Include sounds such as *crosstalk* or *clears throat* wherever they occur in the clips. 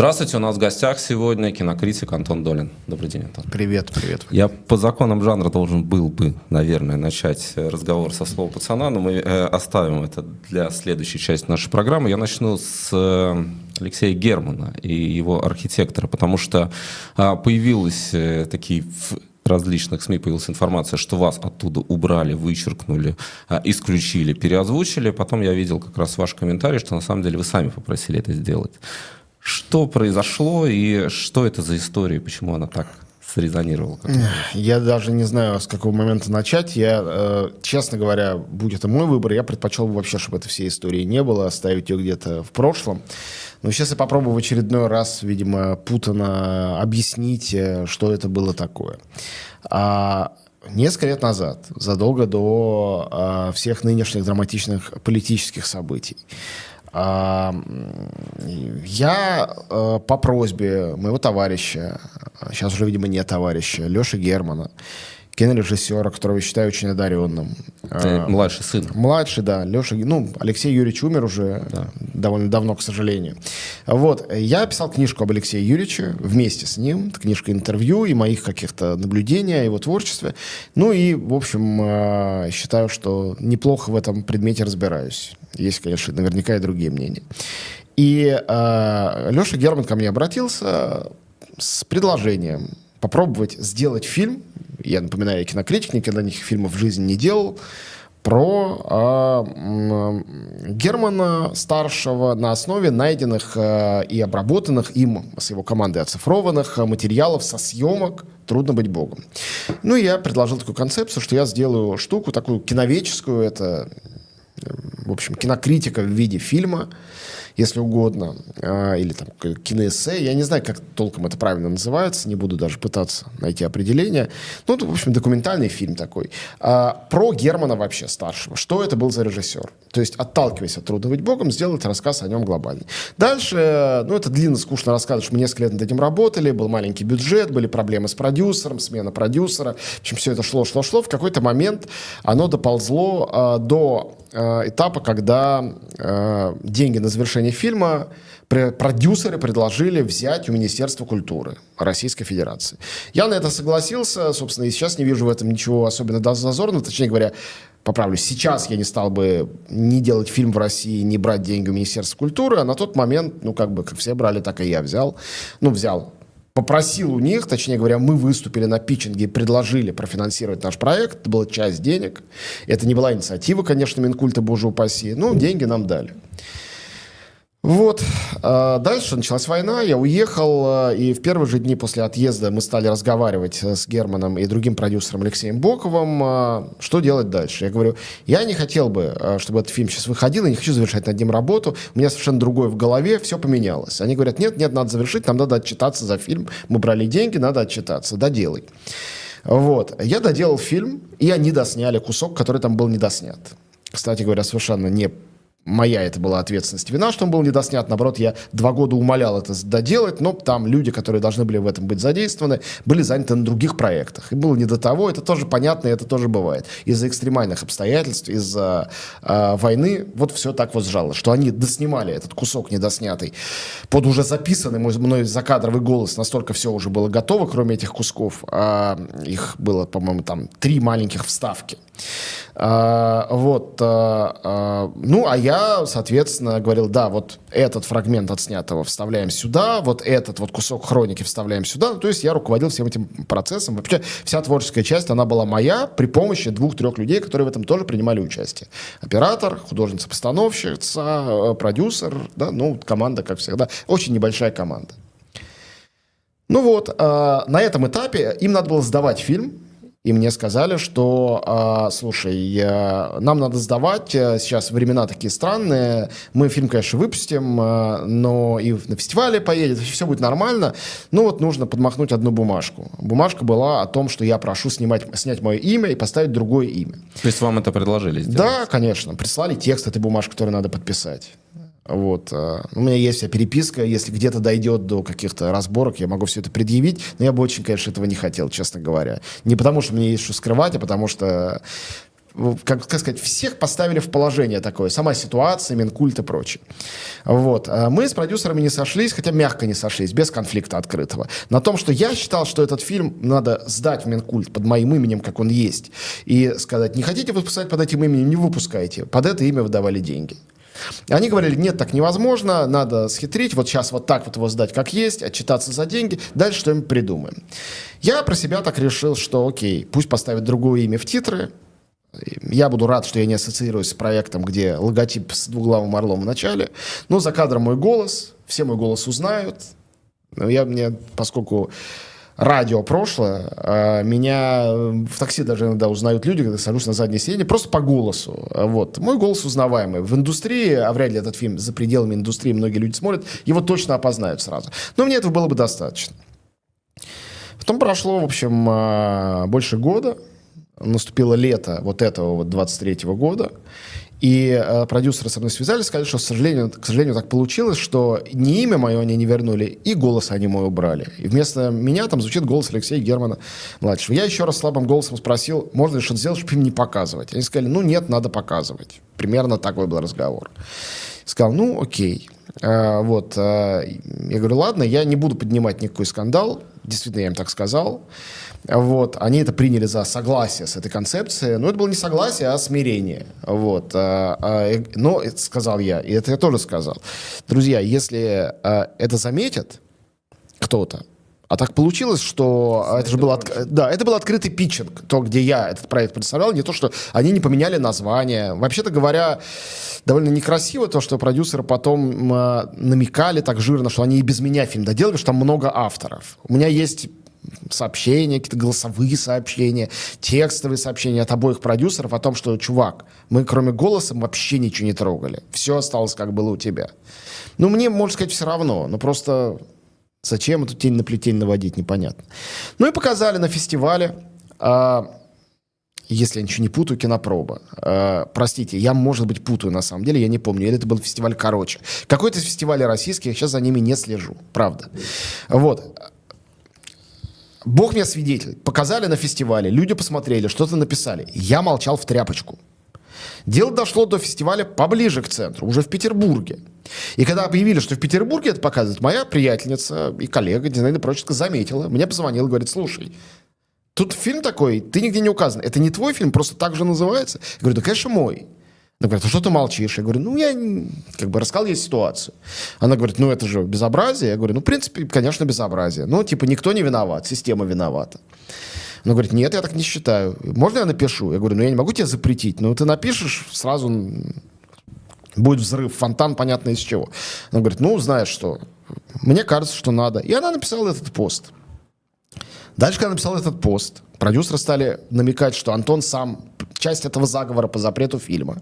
Здравствуйте, у нас в гостях сегодня кинокритик Антон Долин. Добрый день, Антон. Привет, привет. Я по законам жанра должен был бы, наверное, начать разговор со слова пацана, но мы э, оставим это для следующей части нашей программы. Я начну с э, Алексея Германа и его архитектора, потому что э, появились э, такие различных СМИ появилась информация, что вас оттуда убрали, вычеркнули, а, исключили, переозвучили. Потом я видел как раз ваш комментарий, что на самом деле вы сами попросили это сделать. Что произошло и что это за история, почему она так срезонировала? Я даже не знаю, с какого момента начать. Я, э, честно говоря, будь это мой выбор, я предпочел бы вообще, чтобы этой всей истории не было, оставить ее где-то в прошлом. Но сейчас я попробую в очередной раз, видимо, путано объяснить, э, что это было такое. А несколько лет назад, задолго до а, всех нынешних драматичных политических событий, я а, по просьбе моего товарища, сейчас уже, видимо, не товарища, Леши Германа, кинорежиссера, которого я считаю очень одаренным. Ты младший сын. Младший, да. Леша, ну, Алексей Юрьевич умер уже да. довольно давно, к сожалению. Вот. Я писал книжку об Алексее Юрьевиче вместе с ним. Это книжка интервью и моих каких-то наблюдений о его творчестве. Ну и, в общем, э, считаю, что неплохо в этом предмете разбираюсь. Есть, конечно, наверняка и другие мнения. И э, Леша Герман ко мне обратился с предложением попробовать сделать фильм я напоминаю, я кинокритик, никогда никаких фильмов в жизни не делал, про э, Германа старшего на основе найденных э, и обработанных им с его командой оцифрованных материалов со съемок «Трудно быть богом». Ну, я предложил такую концепцию, что я сделаю штуку такую киновеческую, это, в общем, кинокритика в виде фильма, если угодно, а, или там киноэссе. Я не знаю, как толком это правильно называется, не буду даже пытаться найти определение. Ну, в общем, документальный фильм такой. А, про Германа вообще старшего. Что это был за режиссер? То есть, отталкиваясь от «Трудно быть Богом», сделать рассказ о нем глобальный. Дальше, ну, это длинно, скучно рассказывать, что мы несколько лет над этим работали, был маленький бюджет, были проблемы с продюсером, смена продюсера. В общем, все это шло, шло, шло. В какой-то момент оно доползло э, до этапа, когда деньги на завершение фильма продюсеры предложили взять у Министерства культуры Российской Федерации. Я на это согласился, собственно, и сейчас не вижу в этом ничего особенно зазорного. Точнее говоря, поправлюсь, сейчас я не стал бы не делать фильм в России, не брать деньги у Министерства культуры, а на тот момент, ну, как бы, как все брали, так и я взял. Ну, взял попросил у них, точнее говоря, мы выступили на питчинге и предложили профинансировать наш проект. Это была часть денег. Это не была инициатива, конечно, Минкульта, боже упаси. Но деньги нам дали. Вот. А дальше началась война, я уехал, а, и в первые же дни после отъезда мы стали разговаривать с Германом и другим продюсером Алексеем Боковым, а, что делать дальше. Я говорю, я не хотел бы, чтобы этот фильм сейчас выходил, я не хочу завершать над ним работу, у меня совершенно другое в голове, все поменялось. Они говорят, нет, нет, надо завершить, нам надо отчитаться за фильм, мы брали деньги, надо отчитаться, доделай. Вот. Я доделал фильм, и они досняли кусок, который там был недоснят. Кстати говоря, совершенно не моя это была ответственность вина, что он был недоснят. Наоборот, я два года умолял это доделать, но там люди, которые должны были в этом быть задействованы, были заняты на других проектах. И было не до того, это тоже понятно, и это тоже бывает. Из-за экстремальных обстоятельств, из-за э, войны, вот все так вот сжалось, что они доснимали этот кусок недоснятый под уже записанный мой, мной закадровый голос, настолько все уже было готово, кроме этих кусков. А, их было, по-моему, там три маленьких вставки. А, вот. А, а, ну, а я, соответственно, говорил, да, вот этот фрагмент отснятого вставляем сюда, вот этот вот кусок хроники вставляем сюда. Ну, то есть я руководил всем этим процессом. Вообще вся творческая часть, она была моя при помощи двух-трех людей, которые в этом тоже принимали участие. Оператор, художница-постановщица, продюсер, да, ну, команда, как всегда. Очень небольшая команда. Ну вот, э, на этом этапе им надо было сдавать фильм, и мне сказали, что, э, слушай, э, нам надо сдавать, э, сейчас времена такие странные, мы фильм, конечно, выпустим, э, но и на фестивале поедет, все будет нормально, ну вот нужно подмахнуть одну бумажку. Бумажка была о том, что я прошу снимать, снять мое имя и поставить другое имя. То есть вам это предложили сделать? Да, конечно. Прислали текст этой бумажки, который надо подписать. Вот. Э, у меня есть вся переписка, если где-то дойдет до каких-то разборок, я могу все это предъявить, но я бы очень, конечно, этого не хотел, честно говоря. Не потому, что мне есть что скрывать, а потому что как, как сказать, всех поставили в положение такое. Сама ситуация, Минкульт и прочее. Вот. А мы с продюсерами не сошлись, хотя мягко не сошлись, без конфликта открытого. На том, что я считал, что этот фильм надо сдать в Минкульт под моим именем, как он есть, и сказать, не хотите выпускать под этим именем, не выпускайте. Под это имя выдавали деньги. Они говорили, нет, так невозможно, надо схитрить, вот сейчас вот так вот его сдать как есть, отчитаться за деньги, дальше что-нибудь придумаем. Я про себя так решил, что окей, пусть поставят другое имя в титры, я буду рад, что я не ассоциируюсь с проектом, где логотип с двуглавым орлом в начале. Но за кадром мой голос, все мой голос узнают. Я мне, поскольку радио прошлое, а меня в такси даже иногда узнают люди, когда сажусь на заднее сиденье, просто по голосу. Вот. Мой голос узнаваемый. В индустрии, а вряд ли этот фильм за пределами индустрии многие люди смотрят, его точно опознают сразу. Но мне этого было бы достаточно. Потом прошло, в общем, а, больше года наступило лето вот этого вот 23 -го года, и э, продюсеры со мной связались, сказали, что, к сожалению, к сожалению, так получилось, что ни имя мое они не вернули, и голос они мой убрали. И вместо меня там звучит голос Алексея Германа младшего. Я еще раз слабым голосом спросил, можно ли что-то сделать, чтобы им не показывать. Они сказали, ну нет, надо показывать. Примерно такой был разговор. Сказал, ну окей. А, вот. А, я говорю, ладно, я не буду поднимать никакой скандал. Действительно, я им так сказал. Вот, они это приняли за согласие с этой концепцией, но это было не согласие, а смирение. Вот, а, а, но это сказал я, и это я тоже сказал. Друзья, если а, это заметят кто-то, а так получилось, что это, это же был, от... да, это был открытый питчинг, то, где я этот проект представлял, не то, что они не поменяли название. Вообще-то говоря, довольно некрасиво то, что продюсеры потом э, намекали так жирно, что они и без меня фильм доделали, что там много авторов. У меня есть сообщения, какие-то голосовые сообщения, текстовые сообщения от обоих продюсеров о том, что, чувак, мы кроме голоса вообще ничего не трогали. Все осталось, как было у тебя. Ну, мне, можно сказать, все равно. Но просто зачем эту тень на плетень наводить, непонятно. Ну и показали на фестивале. А, если я ничего не путаю, кинопроба. Э, простите, я, может быть, путаю на самом деле, я не помню. Или это был фестиваль короче. Какой-то из фестивалей российских, я сейчас за ними не слежу, правда. Вот. Бог мне свидетель. Показали на фестивале, люди посмотрели, что-то написали. Я молчал в тряпочку. Дело дошло до фестиваля поближе к центру, уже в Петербурге. И когда объявили, что в Петербурге это показывают, моя приятельница и коллега, дизайнер прочка, заметила, мне позвонил, говорит, слушай, тут фильм такой, ты нигде не указан. Это не твой фильм, просто так же называется. Я говорю, да, конечно, мой. Она говорит, а что ты молчишь? Я говорю, ну, я как бы рассказал ей ситуацию. Она говорит, ну, это же безобразие. Я говорю, ну, в принципе, конечно, безобразие. Ну, типа, никто не виноват, система виновата. Она говорит, нет, я так не считаю. Можно я напишу? Я говорю, ну, я не могу тебе запретить. Но ты напишешь, сразу будет взрыв, фонтан, понятно из чего. Она говорит, ну, знаешь что, мне кажется, что надо. И она написала этот пост. Дальше, когда написал этот пост, продюсеры стали намекать, что Антон сам часть этого заговора по запрету фильма.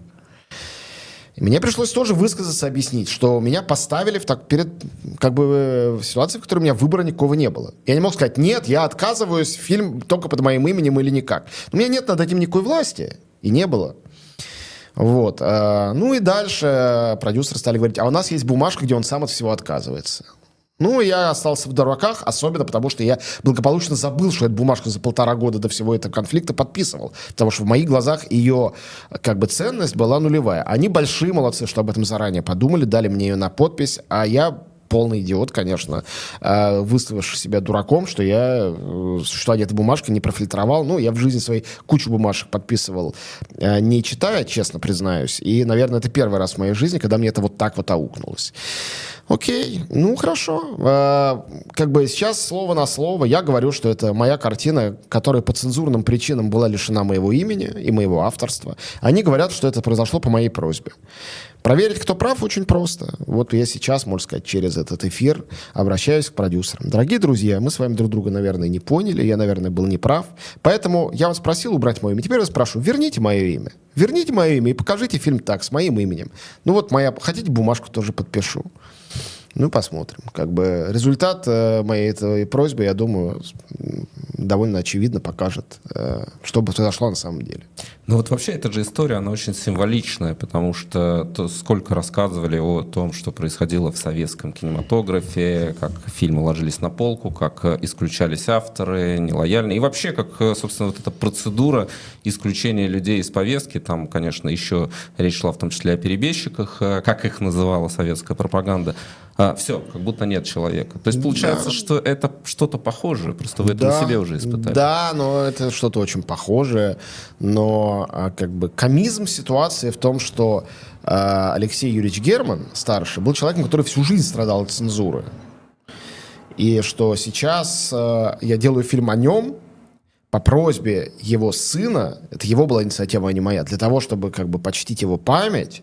Мне пришлось тоже высказаться, объяснить, что меня поставили в так, перед как бы в ситуации, в которой у меня выбора никакого не было. Я не мог сказать, нет, я отказываюсь, фильм только под моим именем или никак. У меня нет над этим никакой власти. И не было. Вот. А, ну и дальше продюсеры стали говорить, а у нас есть бумажка, где он сам от всего отказывается. Ну, я остался в дураках, особенно потому, что я благополучно забыл, что эту бумажку за полтора года до всего этого конфликта подписывал. Потому что в моих глазах ее как бы ценность была нулевая. Они большие молодцы, что об этом заранее подумали, дали мне ее на подпись, а я полный идиот, конечно, э, выставивший себя дураком, что я, э, что я эту бумажку не профильтровал. Ну, я в жизни своей кучу бумажек подписывал, э, не читая, честно признаюсь. И, наверное, это первый раз в моей жизни, когда мне это вот так вот аукнулось. Окей, ну хорошо. Как бы сейчас слово на слово я говорю, что это моя картина, которая по цензурным причинам была лишена моего имени и моего авторства. Они говорят, что это произошло по моей просьбе. Проверить, кто прав, очень просто. Вот я сейчас, можно сказать, через этот эфир обращаюсь к продюсерам. Дорогие друзья, мы с вами друг друга, наверное, не поняли, я, наверное, был неправ. Поэтому я вас просил убрать мое имя. Теперь я вас прошу, верните мое имя. Верните мое имя и покажите фильм так, с моим именем. Ну вот моя... Хотите, бумажку тоже подпишу. Ну, посмотрим. Как бы результат э, моей этой просьбы, я думаю, довольно очевидно покажет, э, что бы произошло на самом деле. Ну вот вообще эта же история, она очень символичная, потому что то, сколько рассказывали о том, что происходило в советском кинематографе, как фильмы ложились на полку, как э, исключались авторы, нелояльные, и вообще, как, э, собственно, вот эта процедура исключения людей из повестки, там, конечно, еще речь шла в том числе о перебежчиках, э, как их называла советская пропаганда, а, все, как будто нет человека. То есть получается, да. что это что-то похожее, просто вы это да, на себе уже испытали. Да, но это что-то очень похожее, но а, как бы комизм ситуации в том, что а, Алексей Юрьевич Герман, старший, был человеком, который всю жизнь страдал от цензуры. И что сейчас а, я делаю фильм о нем, по просьбе его сына, это его была инициатива, а не моя, для того, чтобы как бы почтить его память,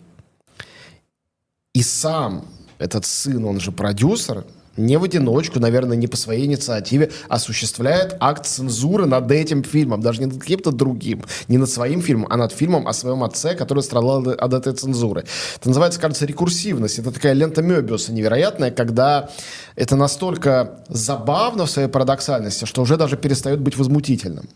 и сам этот сын, он же продюсер, не в одиночку, наверное, не по своей инициативе, осуществляет акт цензуры над этим фильмом, даже не над каким-то другим, не над своим фильмом, а над фильмом о своем отце, который страдал от этой цензуры. Это называется, кажется, рекурсивность. Это такая лента Мебиуса невероятная, когда это настолько забавно в своей парадоксальности, что уже даже перестает быть возмутительным.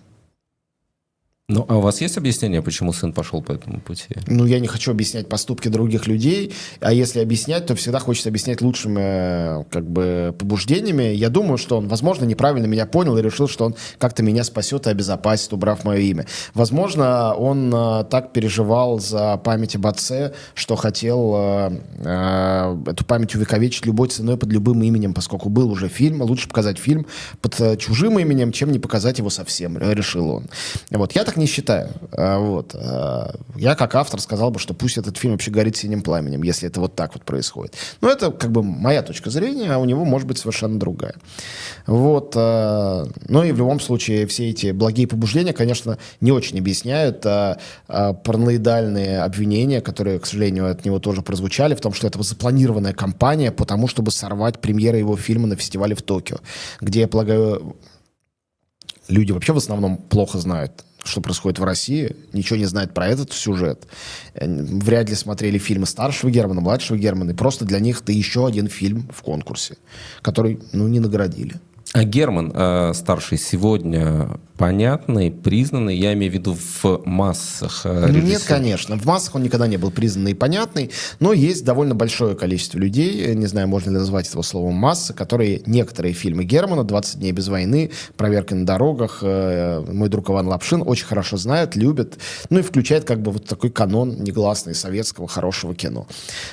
Ну, а у вас есть объяснение, почему сын пошел по этому пути? Ну, я не хочу объяснять поступки других людей, а если объяснять, то всегда хочется объяснять лучшими э, как бы побуждениями. Я думаю, что он, возможно, неправильно меня понял и решил, что он как-то меня спасет и обезопасит, убрав мое имя. Возможно, он э, так переживал за память об отце, что хотел э, э, эту память увековечить любой ценой под любым именем, поскольку был уже фильм. Лучше показать фильм под э, чужим именем, чем не показать его совсем, решил он. Вот. Я так не считаю. А, вот. А, я как автор сказал бы, что пусть этот фильм вообще горит синим пламенем, если это вот так вот происходит. Но это как бы моя точка зрения, а у него может быть совершенно другая. Вот. А, ну и в любом случае все эти благие побуждения, конечно, не очень объясняют параноидальные обвинения, которые, к сожалению, от него тоже прозвучали, в том, что это запланированная кампания по тому, чтобы сорвать премьеры его фильма на фестивале в Токио, где, я полагаю, люди вообще в основном плохо знают что происходит в России, ничего не знает про этот сюжет. Э, вряд ли смотрели фильмы старшего Германа, младшего Германа, и просто для них это еще один фильм в конкурсе, который, ну, не наградили. А Герман э, старший сегодня понятный, признанный, я имею в виду в массах э, режиссеров? Нет, конечно. В массах он никогда не был признанный и понятный, но есть довольно большое количество людей, не знаю, можно ли назвать этого словом масса, которые некоторые фильмы Германа «20 дней без войны», «Проверка на дорогах», э, «Мой друг Иван Лапшин» очень хорошо знают, любят, ну и включает как бы вот такой канон негласный советского хорошего кино.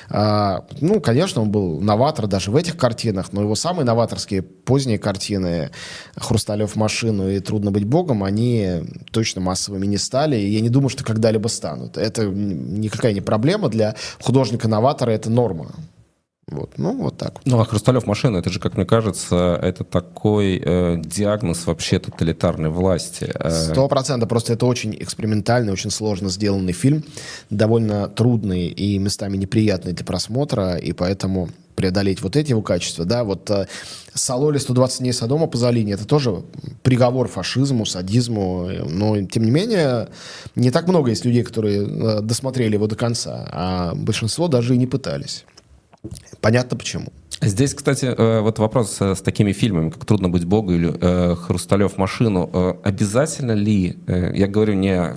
А, ну, конечно, он был новатор даже в этих картинах, но его самые новаторские поздние картины «Хрусталев машину» и «Трудно быть богом, они точно массовыми не стали, и я не думаю, что когда-либо станут. Это никакая не проблема для художника-новатора, это норма. Вот, ну, вот так. Ну, а Хрусталев машина, это же, как мне кажется, это такой э, диагноз вообще тоталитарной власти. Э. Сто процентов. Просто это очень экспериментальный, очень сложно сделанный фильм, довольно трудный и местами неприятный для просмотра, и поэтому преодолеть вот эти его качества, да, вот э, Сололи 120 дней Содома Пазолини, это тоже приговор фашизму, садизму, но, тем не менее, не так много есть людей, которые э, досмотрели его до конца, а большинство даже и не пытались. Понятно почему. Здесь, кстати, э, вот вопрос с такими фильмами, как «Трудно быть Богу» или э, «Хрусталев машину». Обязательно ли, я говорю не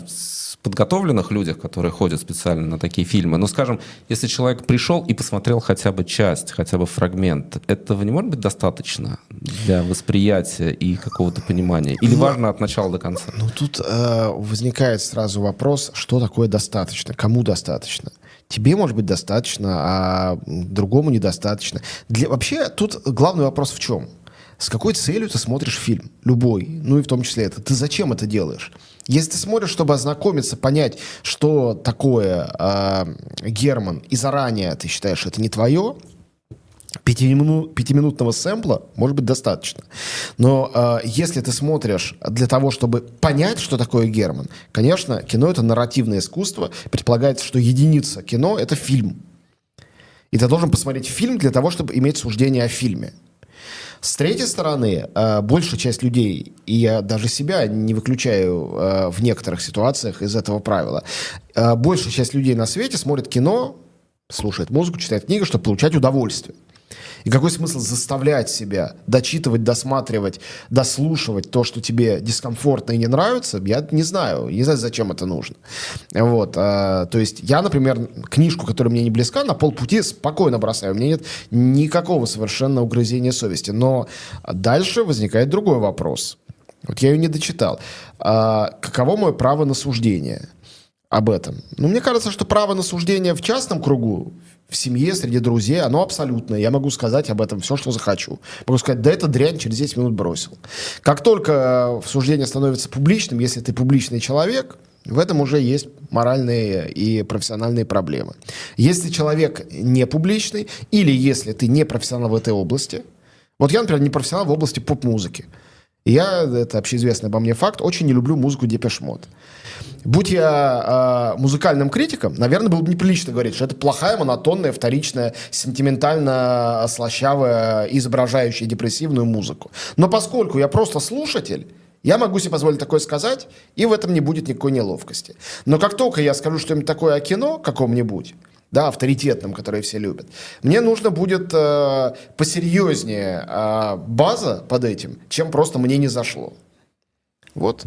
подготовленных людях, которые ходят специально на такие фильмы. Но, скажем, если человек пришел и посмотрел хотя бы часть, хотя бы фрагмент, этого не может быть достаточно для восприятия и какого-то понимания? Или ну, важно от начала до конца? Ну, тут э, возникает сразу вопрос, что такое достаточно, кому достаточно? Тебе, может быть, достаточно, а другому недостаточно. Для... Вообще, тут главный вопрос в чем? С какой целью ты смотришь фильм? Любой. Ну и в том числе это. Ты зачем это делаешь? Если ты смотришь, чтобы ознакомиться, понять, что такое э, Герман, и заранее ты считаешь, это не твое, пятимину, пятиминутного сэмпла может быть достаточно. Но э, если ты смотришь для того, чтобы понять, что такое Герман, конечно, кино — это нарративное искусство. Предполагается, что единица кино — это фильм. И ты должен посмотреть фильм для того, чтобы иметь суждение о фильме. С третьей стороны, э, большая часть людей, и я даже себя не выключаю э, в некоторых ситуациях из этого правила, э, большая часть людей на свете смотрит кино, слушает музыку, читает книги, чтобы получать удовольствие. И какой смысл заставлять себя дочитывать, досматривать, дослушивать то, что тебе дискомфортно и не нравится? Я не знаю. Не знаю, зачем это нужно. Вот. А, то есть я, например, книжку, которая мне не близка, на полпути спокойно бросаю. У меня нет никакого совершенно угрызения совести. Но дальше возникает другой вопрос. Вот я ее не дочитал. А, каково мое право на суждение? об этом. Ну, мне кажется, что право на суждение в частном кругу, в семье, среди друзей, оно абсолютное. Я могу сказать об этом все, что захочу. Могу сказать, да это дрянь, через 10 минут бросил. Как только суждение становится публичным, если ты публичный человек, в этом уже есть моральные и профессиональные проблемы. Если человек не публичный, или если ты не профессионал в этой области, вот я, например, не профессионал в области поп-музыки. Я, это общеизвестный обо мне факт, очень не люблю музыку Депешмот. Будь я э, музыкальным критиком, наверное, было бы неприлично говорить, что это плохая, монотонная, вторичная, сентиментально слащавая, изображающая депрессивную музыку. Но поскольку я просто слушатель, я могу себе позволить такое сказать, и в этом не будет никакой неловкости. Но как только я скажу что-нибудь такое о кино каком-нибудь, да, авторитетном, который все любят. Мне нужно будет э, посерьезнее э, база под этим, чем просто мне не зашло. Вот.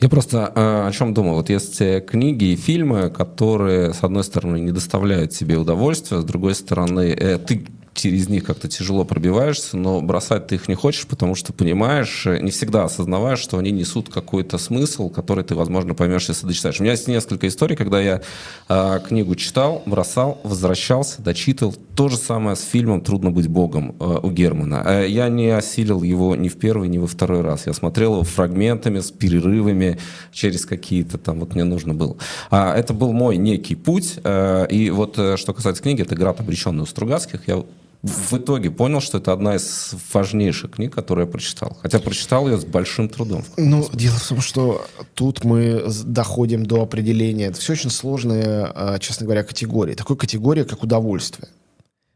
Я просто э, о чем думал. Вот есть э, книги и фильмы, которые, с одной стороны, не доставляют тебе удовольствия, с другой стороны, э, ты через них как-то тяжело пробиваешься, но бросать ты их не хочешь, потому что понимаешь, э, не всегда осознаваешь, что они несут какой-то смысл, который ты, возможно, поймешь, если дочитаешь. У меня есть несколько историй, когда я э, книгу читал, бросал, возвращался, дочитывал. То же самое с фильмом «Трудно быть богом» э, у Германа. Э, я не осилил его ни в первый, ни во второй раз. Я смотрел его фрагментами, с перерывами, через какие-то там, вот мне нужно было. А, это был мой некий путь. Э, и вот э, что касается книги, это «Град, обреченный у Стругацких». Я в итоге понял, что это одна из важнейших книг, которую я прочитал. Хотя прочитал ее с большим трудом. Ну, дело в том, что тут мы доходим до определения. Это все очень сложные, а, честно говоря, категории. Такой категории, как удовольствие.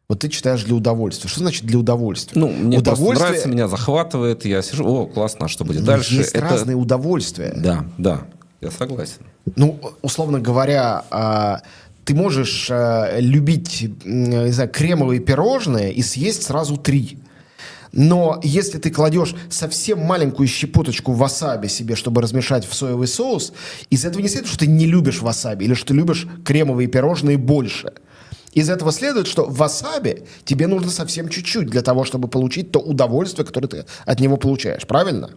Вот ты читаешь для удовольствия. Что значит для удовольствия? Ну, мне удовольствие... нравится, меня захватывает, я сижу, о, классно, а что будет дальше? Есть это... разные удовольствия. Да, да, я согласен. Ну, условно говоря, а, ты можешь э, любить, не знаю, кремовые пирожные и съесть сразу три. Но если ты кладешь совсем маленькую щепоточку васаби себе, чтобы размешать в соевый соус, из этого не следует, что ты не любишь васаби или что ты любишь кремовые пирожные больше. Из этого следует, что васаби тебе нужно совсем чуть-чуть для того, чтобы получить то удовольствие, которое ты от него получаешь. Правильно?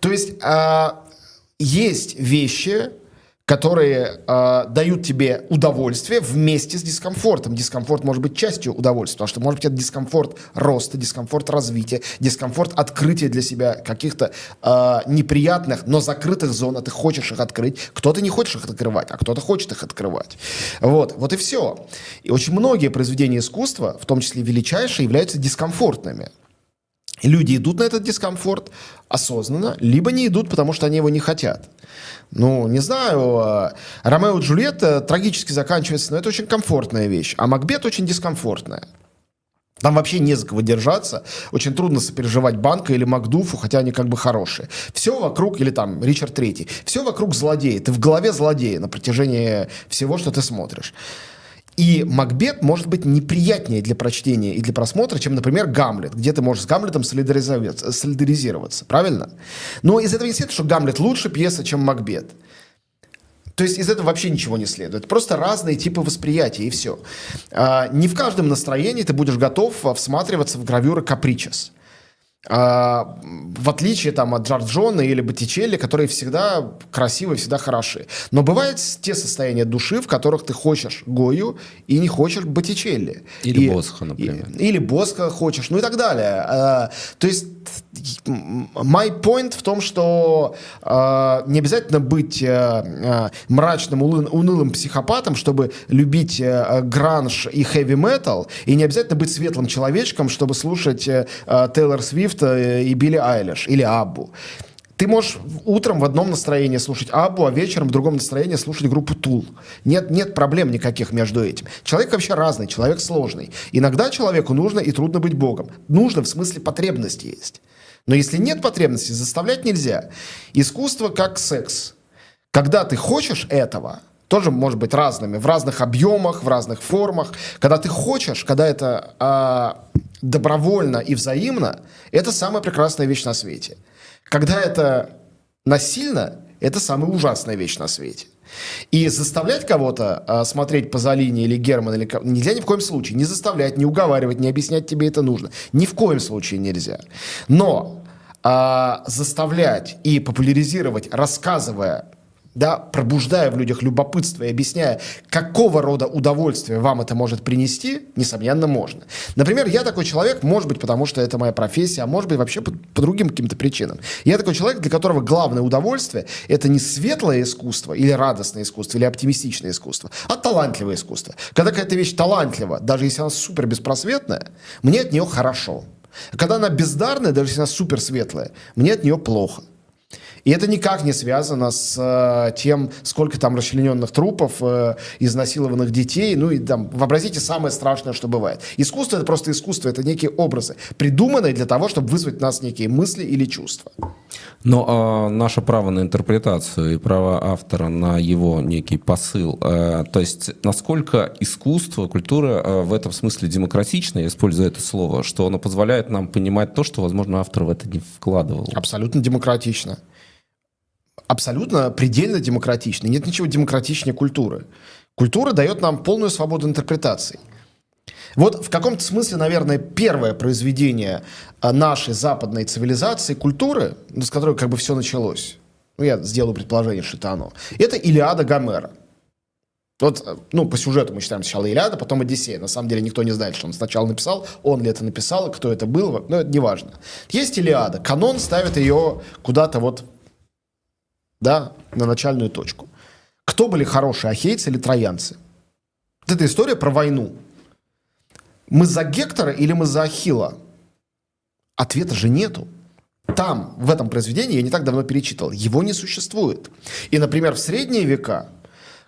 То есть э, есть вещи, которые э, дают тебе удовольствие вместе с дискомфортом. Дискомфорт может быть частью удовольствия, потому что может быть это дискомфорт роста, дискомфорт развития, дискомфорт открытия для себя каких-то э, неприятных, но закрытых зон, а ты хочешь их открыть. Кто-то не хочет их открывать, а кто-то хочет их открывать. Вот, вот и все. И очень многие произведения искусства, в том числе величайшие, являются дискомфортными. Люди идут на этот дискомфорт осознанно, либо не идут, потому что они его не хотят. Ну, не знаю, а, Ромео и Джульетта трагически заканчивается, но это очень комфортная вещь, а Макбет очень дискомфортная. Там вообще не за кого держаться. Очень трудно сопереживать Банка или Макдуфу, хотя они как бы хорошие. Все вокруг, или там Ричард Третий, все вокруг злодеи. Ты в голове злодея на протяжении всего, что ты смотришь. И Макбет может быть неприятнее для прочтения и для просмотра, чем, например, Гамлет, где ты можешь с Гамлетом солидаризироваться, солидаризироваться правильно? Но из этого не следует, что Гамлет лучше пьеса, чем Макбет. То есть из этого вообще ничего не следует. Просто разные типы восприятия, и все. А, не в каждом настроении ты будешь готов всматриваться в гравюры Капричес. А, в отличие там, от Джорджона или Боттичелли, которые всегда красивые, всегда хороши. Но бывают те состояния души, в которых ты хочешь Гою и не хочешь Боттичелли. Или и, Босха, например. И, или Босха хочешь, ну и так далее. А, то есть мой point в том, что э, не обязательно быть э, э, мрачным, унылым психопатом, чтобы любить э, гранж и хэви-метал, и не обязательно быть светлым человечком, чтобы слушать э, Тейлор Свифт э, и Билли Айлиш или Аббу. Ты можешь утром в одном настроении слушать Абу, а вечером в другом настроении слушать группу Тул. Нет, нет проблем никаких между этим. Человек вообще разный, человек сложный. Иногда человеку нужно и трудно быть Богом. Нужно в смысле потребности есть. Но если нет потребности, заставлять нельзя. Искусство как секс. Когда ты хочешь этого, тоже может быть разными, в разных объемах, в разных формах. Когда ты хочешь, когда это а, добровольно и взаимно, это самая прекрасная вещь на свете. Когда это насильно, это самая ужасная вещь на свете. И заставлять кого-то а, смотреть по Залине или Герман или нельзя ни в коем случае. Не заставлять, не уговаривать, не объяснять тебе это нужно. Ни в коем случае нельзя. Но а, заставлять и популяризировать, рассказывая да, пробуждая в людях любопытство и объясняя, какого рода удовольствие вам это может принести, несомненно, можно. Например, я такой человек, может быть, потому что это моя профессия, а может быть, вообще по, по другим каким-то причинам. Я такой человек, для которого главное удовольствие – это не светлое искусство или радостное искусство, или оптимистичное искусство, а талантливое искусство. Когда какая-то вещь талантлива, даже если она супер беспросветная, мне от нее хорошо. Когда она бездарная, даже если она супер светлая, мне от нее плохо. И это никак не связано с э, тем, сколько там расчлененных трупов, э, изнасилованных детей. Ну и там, вообразите самое страшное, что бывает. Искусство — это просто искусство, это некие образы, придуманные для того, чтобы вызвать в нас некие мысли или чувства. Но э, наше право на интерпретацию и право автора на его некий посыл, э, то есть насколько искусство, культура э, в этом смысле демократична, я использую это слово, что оно позволяет нам понимать то, что, возможно, автор в это не вкладывал. Абсолютно демократично абсолютно предельно демократичный. Нет ничего демократичнее культуры. Культура дает нам полную свободу интерпретаций. Вот в каком-то смысле, наверное, первое произведение а, нашей западной цивилизации, культуры, с которой как бы все началось, ну, я сделаю предположение, что это оно, это Илиада Гомера. Вот, ну, по сюжету мы считаем сначала Илиада, потом Одиссея. На самом деле никто не знает, что он сначала написал, он ли это написал, кто это был, но это не важно. Есть Илиада. Канон ставит ее куда-то вот да, на начальную точку. Кто были хорошие, ахейцы или троянцы? Вот эта история про войну. Мы за Гектора или мы за Ахила? Ответа же нету. Там, в этом произведении, я не так давно перечитывал, его не существует. И, например, в средние века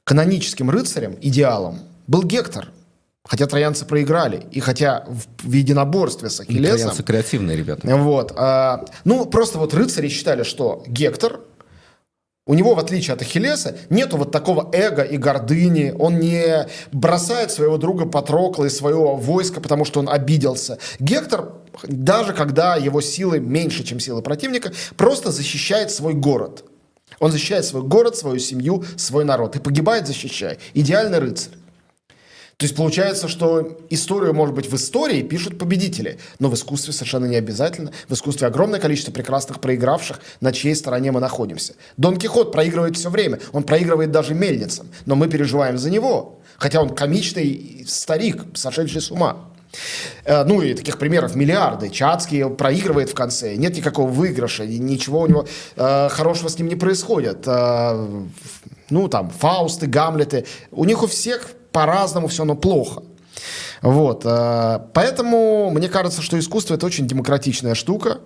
каноническим рыцарем, идеалом, был Гектор. Хотя троянцы проиграли, и хотя в, в единоборстве с Ахиллесом... Троянцы креативные ребята. Вот. А, ну, просто вот рыцари считали, что Гектор у него, в отличие от Ахиллеса, нету вот такого эго и гордыни. Он не бросает своего друга Патрокла и своего войска, потому что он обиделся. Гектор, даже когда его силы меньше, чем силы противника, просто защищает свой город. Он защищает свой город, свою семью, свой народ. И погибает, защищая. Идеальный рыцарь. То есть получается, что историю, может быть, в истории пишут победители, но в искусстве совершенно не обязательно. В искусстве огромное количество прекрасных проигравших, на чьей стороне мы находимся. Дон Кихот проигрывает все время, он проигрывает даже мельницам, но мы переживаем за него, хотя он комичный старик, сошедший с ума. Э, ну и таких примеров миллиарды. Чацкий проигрывает в конце, нет никакого выигрыша, ничего у него э, хорошего с ним не происходит. Э, ну там Фаусты, Гамлеты, у них у всех по-разному все, но плохо. Вот. Э, поэтому мне кажется, что искусство это очень демократичная штука.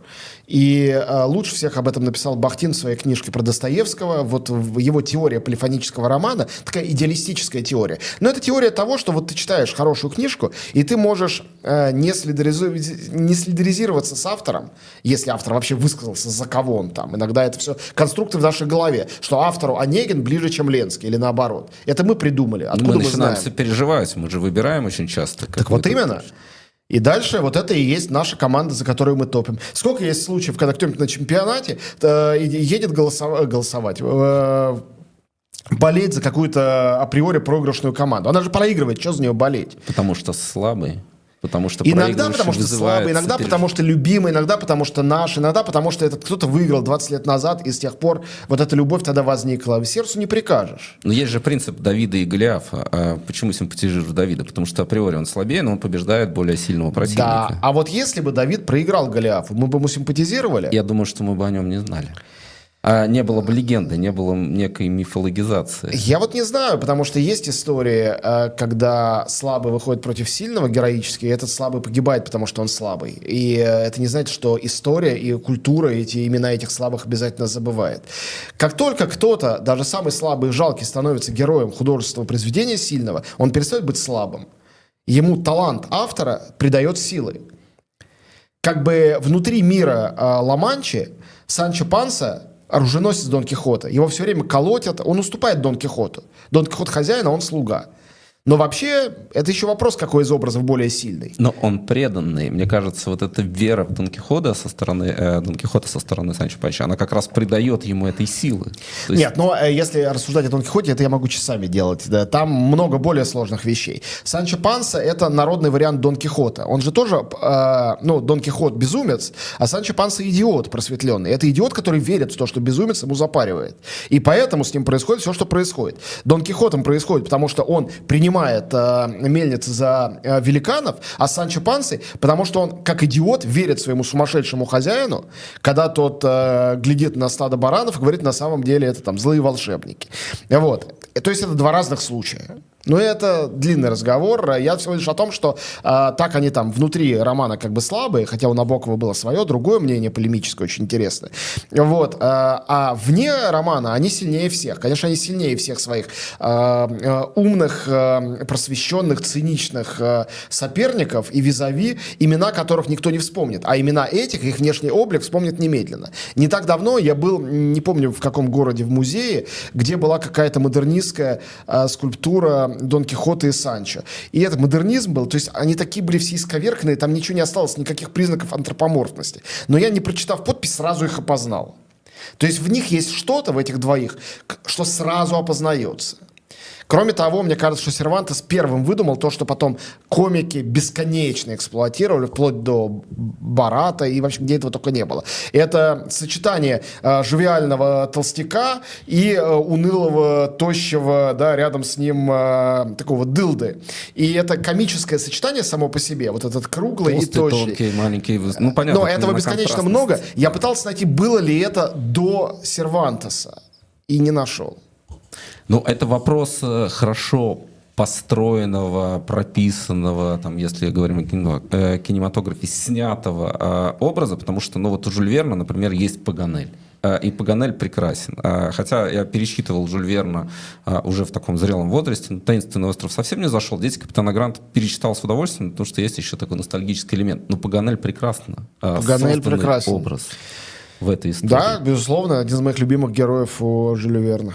И э, лучше всех об этом написал Бахтин в своей книжке про Достоевского. Вот его теория полифонического романа, такая идеалистическая теория. Но это теория того, что вот ты читаешь хорошую книжку, и ты можешь э, не, солидаризу... не солидаризироваться с автором, если автор вообще высказался, за кого он там. Иногда это все конструкты в нашей голове, что автору Онегин ближе, чем Ленский, или наоборот. Это мы придумали. Откуда мы, мы начинаем знаем? сопереживать, мы же выбираем очень часто. Так вот именно. И дальше вот это и есть наша команда, за которую мы топим. Сколько есть случаев, когда кто-нибудь на чемпионате э, едет голосов... голосовать, э, болеть за какую-то априори проигрышную команду. Она же проигрывает, что за нее болеть? Потому что слабый. Потому что иногда потому что слабый, иногда переж... потому что любимый, иногда потому что наш, иногда потому что этот кто-то выиграл 20 лет назад, и с тех пор вот эта любовь тогда возникла. Сердцу не прикажешь. Но есть же принцип Давида и Голиафа. А почему симпатизируешь Давида? Потому что априори он слабее, но он побеждает более сильного противника. Да, а вот если бы Давид проиграл Голиафу, мы бы ему симпатизировали? Я думаю, что мы бы о нем не знали. А не было бы легенды, не было некой мифологизации. Я вот не знаю, потому что есть истории, э, когда слабый выходит против сильного героически, и этот слабый погибает, потому что он слабый. И э, это не значит, что история и культура эти имена этих слабых обязательно забывает. Как только кто-то, даже самый слабый и жалкий, становится героем художественного произведения сильного, он перестает быть слабым. Ему талант автора придает силы. Как бы внутри мира э, Ла-Манчи Санчо Панса оруженосец Дон Кихота. Его все время колотят, он уступает Дон Кихоту. Дон Кихот хозяин, а он слуга. Но вообще, это еще вопрос, какой из образов более сильный. Но он преданный. Мне кажется, вот эта вера в Дон Кихота со стороны, э, Дон Кихота со стороны Санчо Панча, она как раз придает ему этой силы. То есть... Нет, но э, если рассуждать о Дон Кихоте, это я могу часами делать. Да. Там много более сложных вещей. Санчо Панса — это народный вариант Дон Кихота. Он же тоже, э, ну, Дон Кихот — безумец, а Санчо Панса — идиот просветленный. Это идиот, который верит в то, что безумец ему запаривает. И поэтому с ним происходит все, что происходит. Дон Кихотом происходит, потому что он принимает принимает э, мельницы за э, великанов, а Санчо Пансы, потому что он, как идиот, верит своему сумасшедшему хозяину, когда тот э, глядит на стадо баранов и говорит, на самом деле это там злые волшебники. Вот. То есть это два разных случая. Но это длинный разговор. Я всего лишь о том, что э, так они там внутри романа как бы слабые, хотя у Набокова было свое, другое мнение полемическое, очень интересное. Вот. Э, а вне романа они сильнее всех. Конечно, они сильнее всех своих э, умных, э, просвещенных, циничных э, соперников и визави, имена которых никто не вспомнит. А имена этих, их внешний облик вспомнит немедленно. Не так давно я был, не помню в каком городе, в музее, где была какая-то модернистская э, скульптура Дон Кихота и Санчо. И это модернизм был, то есть они такие были все исковерканные, там ничего не осталось, никаких признаков антропоморфности. Но я, не прочитав подпись, сразу их опознал. То есть в них есть что-то, в этих двоих, что сразу опознается. Кроме того, мне кажется, что Сервантес первым выдумал то, что потом комики бесконечно эксплуатировали, вплоть до Барата и вообще где этого только не было. Это сочетание э, живиального толстяка и э, унылого, тощего, да, рядом с ним э, такого дылды. И это комическое сочетание само по себе, вот этот круглый Толстый, и тощий. Тонкий, маленький, ну понятно. Но этого бесконечно много. Я пытался найти, было ли это до Сервантеса, и не нашел. Ну, это вопрос э, хорошо построенного, прописанного, там, если говорим о э, кинематографе, снятого э, образа, потому что, ну, вот у Жюль Верна, например, есть Паганель. И Паганель прекрасен. Хотя я пересчитывал Жюль Верна уже в таком зрелом возрасте, но «Таинственный остров» совсем не зашел. Дети Капитана Гранта перечитал с удовольствием, потому что есть еще такой ностальгический элемент. Но Паганель прекрасно. Паганель прекрасен. образ в этой истории. Да, безусловно, один из моих любимых героев у Жюля Верна.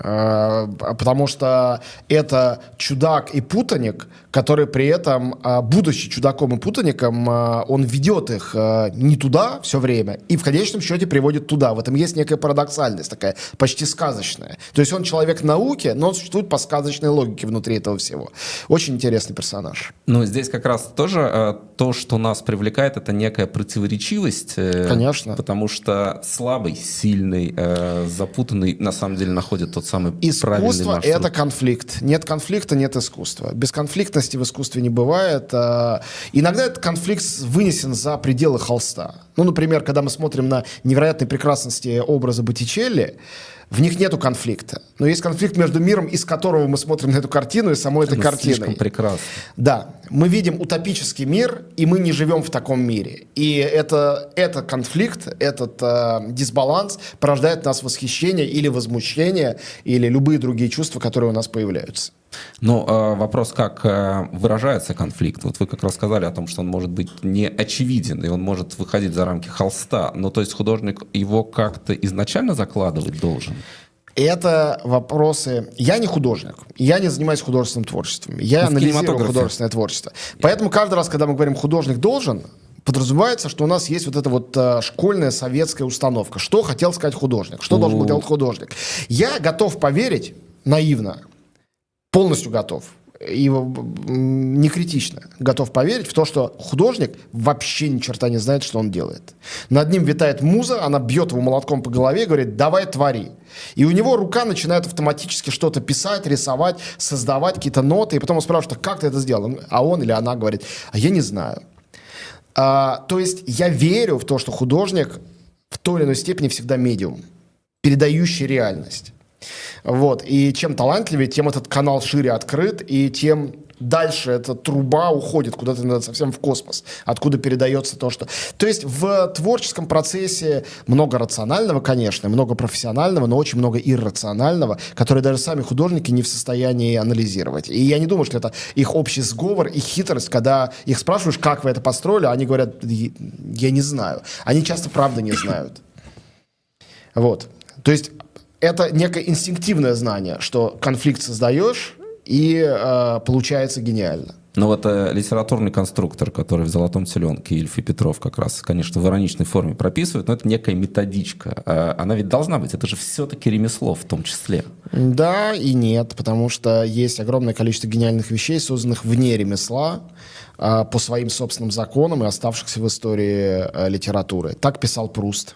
Э, потому что это чудак и путаник, который при этом, э, будучи чудаком и путаником, э, он ведет их не туда все время и в конечном счете приводит туда. В этом есть некая парадоксальность такая, почти сказочная. То есть он человек науки, но он существует по сказочной логике внутри этого всего. Очень интересный персонаж. Ну, здесь как раз тоже то, что нас привлекает, это некая противоречивость. Конечно. Потому что слабый, сильный, запутанный на самом деле находит тот самый Искусство — это конфликт. Нет конфликта — нет искусства. Бесконфликтности в искусстве не бывает. А, иногда этот конфликт вынесен за пределы холста. Ну, например, когда мы смотрим на невероятной прекрасности образа Боттичелли, в них нету конфликта. Но есть конфликт между миром, из которого мы смотрим на эту картину, и самой этой картиной. Слишком прекрасно. Да. Мы видим утопический мир, и мы не живем в таком мире. И это, этот конфликт, этот э, дисбаланс порождает в нас восхищение или возмущение, или любые другие чувства, которые у нас появляются. Ну, вопрос, как э, выражается конфликт. Вот вы как раз сказали о том, что он может быть не очевиден, и он может выходить за рамки холста. Но то есть художник его как-то изначально закладывать должен? Это вопросы... Я не художник, я не занимаюсь художественным творчеством. Я ну, анализирую художественное творчество. Поэтому каждый раз, когда мы говорим «художник должен», подразумевается, что у нас есть вот эта вот э, школьная советская установка. Что хотел сказать художник? Что должен был делать художник? Я готов поверить наивно, полностью готов и не критично готов поверить в то, что художник вообще ни черта не знает, что он делает. Над ним витает муза, она бьет его молотком по голове и говорит «давай твори». И у него рука начинает автоматически что-то писать, рисовать, создавать какие-то ноты, и потом он спрашивает, как ты это сделал? А он или она говорит, а я не знаю. А, то есть я верю в то, что художник в той или иной степени всегда медиум, передающий реальность. Вот. И чем талантливее, тем этот канал шире открыт, и тем дальше эта труба уходит куда-то совсем в космос, откуда передается то, что... То есть в творческом процессе много рационального, конечно, много профессионального, но очень много иррационального, которые даже сами художники не в состоянии анализировать. И я не думаю, что это их общий сговор и хитрость, когда их спрашиваешь, как вы это построили, они говорят, я не знаю. Они часто правда не знают. Вот. То есть это некое инстинктивное знание, что конфликт создаешь, и э, получается гениально. Но вот э, литературный конструктор, который в «Золотом теленке» Ильф и Петров как раз, конечно, в ироничной форме прописывают, но это некая методичка. Э, она ведь должна быть, это же все-таки ремесло в том числе. Да и нет, потому что есть огромное количество гениальных вещей, созданных вне ремесла, э, по своим собственным законам и оставшихся в истории э, литературы. Так писал Пруст.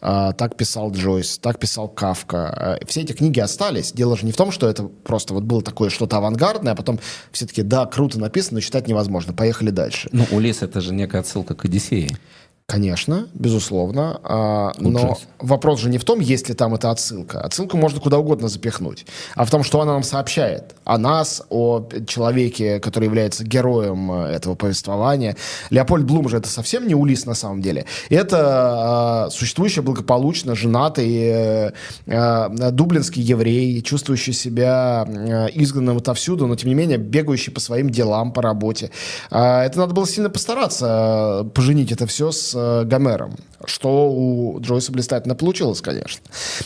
А, так писал Джойс, так писал Кавка. А, все эти книги остались. Дело же не в том, что это просто вот было такое что-то авангардное, а потом все-таки, да, круто написано, но читать невозможно. Поехали дальше. Ну, Улис — это же некая отсылка к Одиссее. Конечно, безусловно. А, но вопрос же не в том, есть ли там эта отсылка. Отсылку можно куда угодно запихнуть. А в том, что она нам сообщает о нас, о человеке, который является героем э, этого повествования. Леопольд Блум же это совсем не Улис на самом деле. Это э, существующий благополучно женатый э, дублинский еврей, чувствующий себя изгнанным отовсюду, но тем не менее бегающий по своим делам, по работе. Э, это надо было сильно постараться поженить это все с э, Гомером, что у Джойса блистательно получилось, конечно.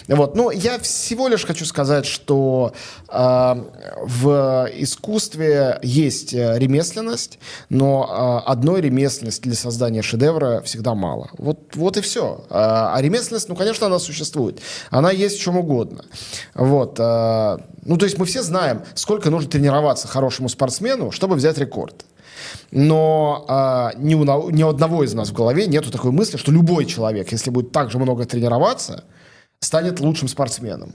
Вот. Ну, я всего лишь хочу сказать, что э, в искусстве есть э, ремесленность, но э, одной ремесленности для создания шедевра всегда мало. Вот, вот и все. А, а ремесленность, ну, конечно, она существует. Она есть в чем угодно. Вот. Э, ну, то есть мы все знаем, сколько нужно тренироваться хорошему спортсмену, чтобы взять рекорд. Но а, ни, у, ни у одного из нас в голове нету такой мысли, что любой человек, если будет так же много тренироваться, станет лучшим спортсменом.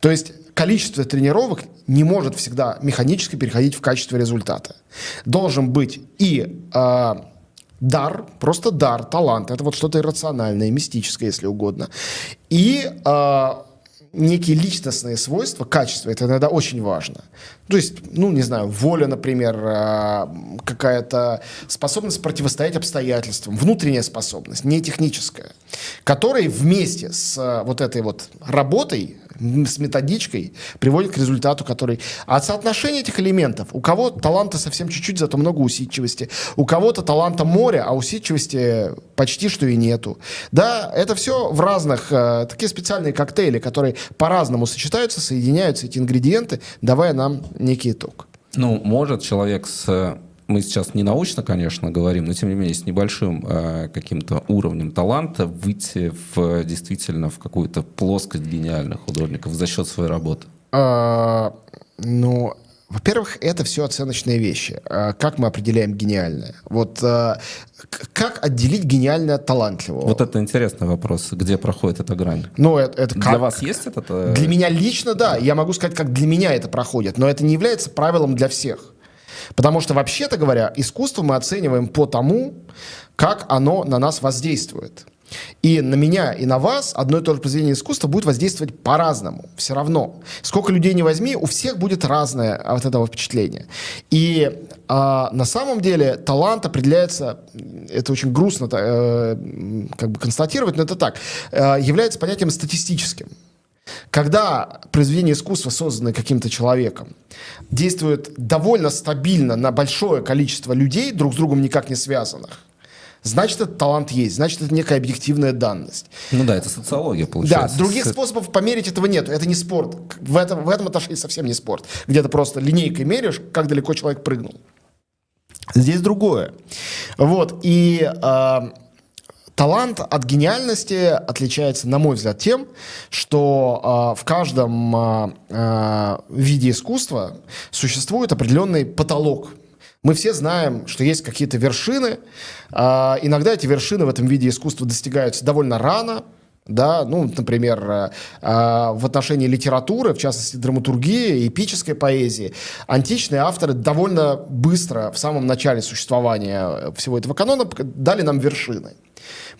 То есть количество тренировок не может всегда механически переходить в качество результата. Должен быть и э, дар, просто дар, талант. Это вот что-то иррациональное, мистическое, если угодно. И э, некие личностные свойства, качества, это иногда очень важно. То есть, ну, не знаю, воля, например, э, какая-то способность противостоять обстоятельствам, внутренняя способность, не техническая, которая вместе с э, вот этой вот работой с методичкой приводит к результату, который... А соотношение этих элементов, у кого таланта совсем чуть-чуть, зато много усидчивости, у кого-то таланта море, а усидчивости почти что и нету. Да, это все в разных, э, такие специальные коктейли, которые по-разному сочетаются, соединяются, эти ингредиенты, давая нам некий итог. Ну, может человек с мы сейчас не научно, конечно, говорим, но тем не менее с небольшим э, каким-то уровнем таланта выйти в действительно в какую-то плоскость гениальных художников за счет своей работы? А, ну, во-первых, это все оценочные вещи. А, как мы определяем гениальное? Вот а, как отделить гениальное от талантливого? Вот это интересный вопрос. Где проходит эта грань? Ну, это, это как? Для вас есть это? Э, для меня лично, да. Я могу сказать, как для меня это проходит. Но это не является правилом для всех. Потому что, вообще-то говоря, искусство мы оцениваем по тому, как оно на нас воздействует. И на меня, и на вас одно и то же произведение искусства будет воздействовать по-разному. Все равно. Сколько людей не возьми, у всех будет разное от этого впечатления. И а, на самом деле талант определяется, это очень грустно э, как бы констатировать, но это так, э, является понятием статистическим. Когда произведение искусства, созданное каким-то человеком, действует довольно стабильно на большое количество людей, друг с другом никак не связанных, значит, этот талант есть, значит, это некая объективная данность. Ну да, это социология получается. Да, других способов померить этого нет. Это не спорт. В этом, в этом отношении совсем не спорт. Где то просто линейкой меряешь, как далеко человек прыгнул. Здесь другое. Вот, и... Э, Талант от гениальности отличается, на мой взгляд, тем, что э, в каждом э, виде искусства существует определенный потолок. Мы все знаем, что есть какие-то вершины. Э, иногда эти вершины в этом виде искусства достигаются довольно рано, да, ну, например, э, в отношении литературы, в частности, драматургии, эпической поэзии, античные авторы довольно быстро, в самом начале существования всего этого канона, дали нам вершины.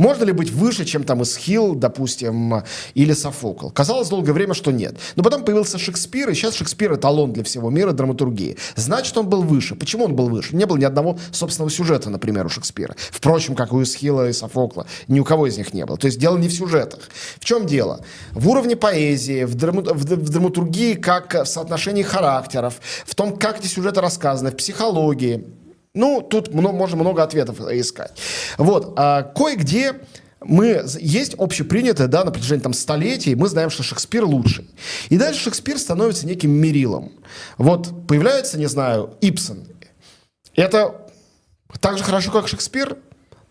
Можно ли быть выше, чем там Исхил, допустим, или Софокл? Казалось долгое время, что нет. Но потом появился Шекспир, и сейчас Шекспир эталон для всего мира драматургии. Значит, он был выше. Почему он был выше? Не было ни одного собственного сюжета, например, у Шекспира. Впрочем, как у Исхила и Софокла. Ни у кого из них не было. То есть дело не в сюжетах. В чем дело? В уровне поэзии, в, драма в, в драматургии, как в соотношении характеров, в том, как эти сюжеты рассказаны, в психологии. Ну, тут много, можно много ответов искать. Вот, а, кое-где мы, есть общепринятое, да, на протяжении там столетий, мы знаем, что Шекспир лучший. И дальше Шекспир становится неким мерилом. Вот появляется, не знаю, Ипсон. Это так же хорошо, как Шекспир?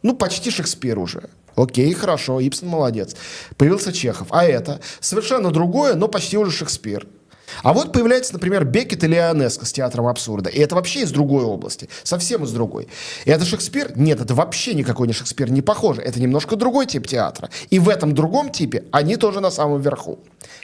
Ну, почти Шекспир уже. Окей, хорошо, Ипсон молодец. Появился Чехов. А это совершенно другое, но почти уже Шекспир. А вот появляется, например, Бекет или Ионеско с театром абсурда. И это вообще из другой области. Совсем из другой. И это Шекспир? Нет, это вообще никакой не Шекспир, не похоже. Это немножко другой тип театра. И в этом другом типе они тоже на самом верху.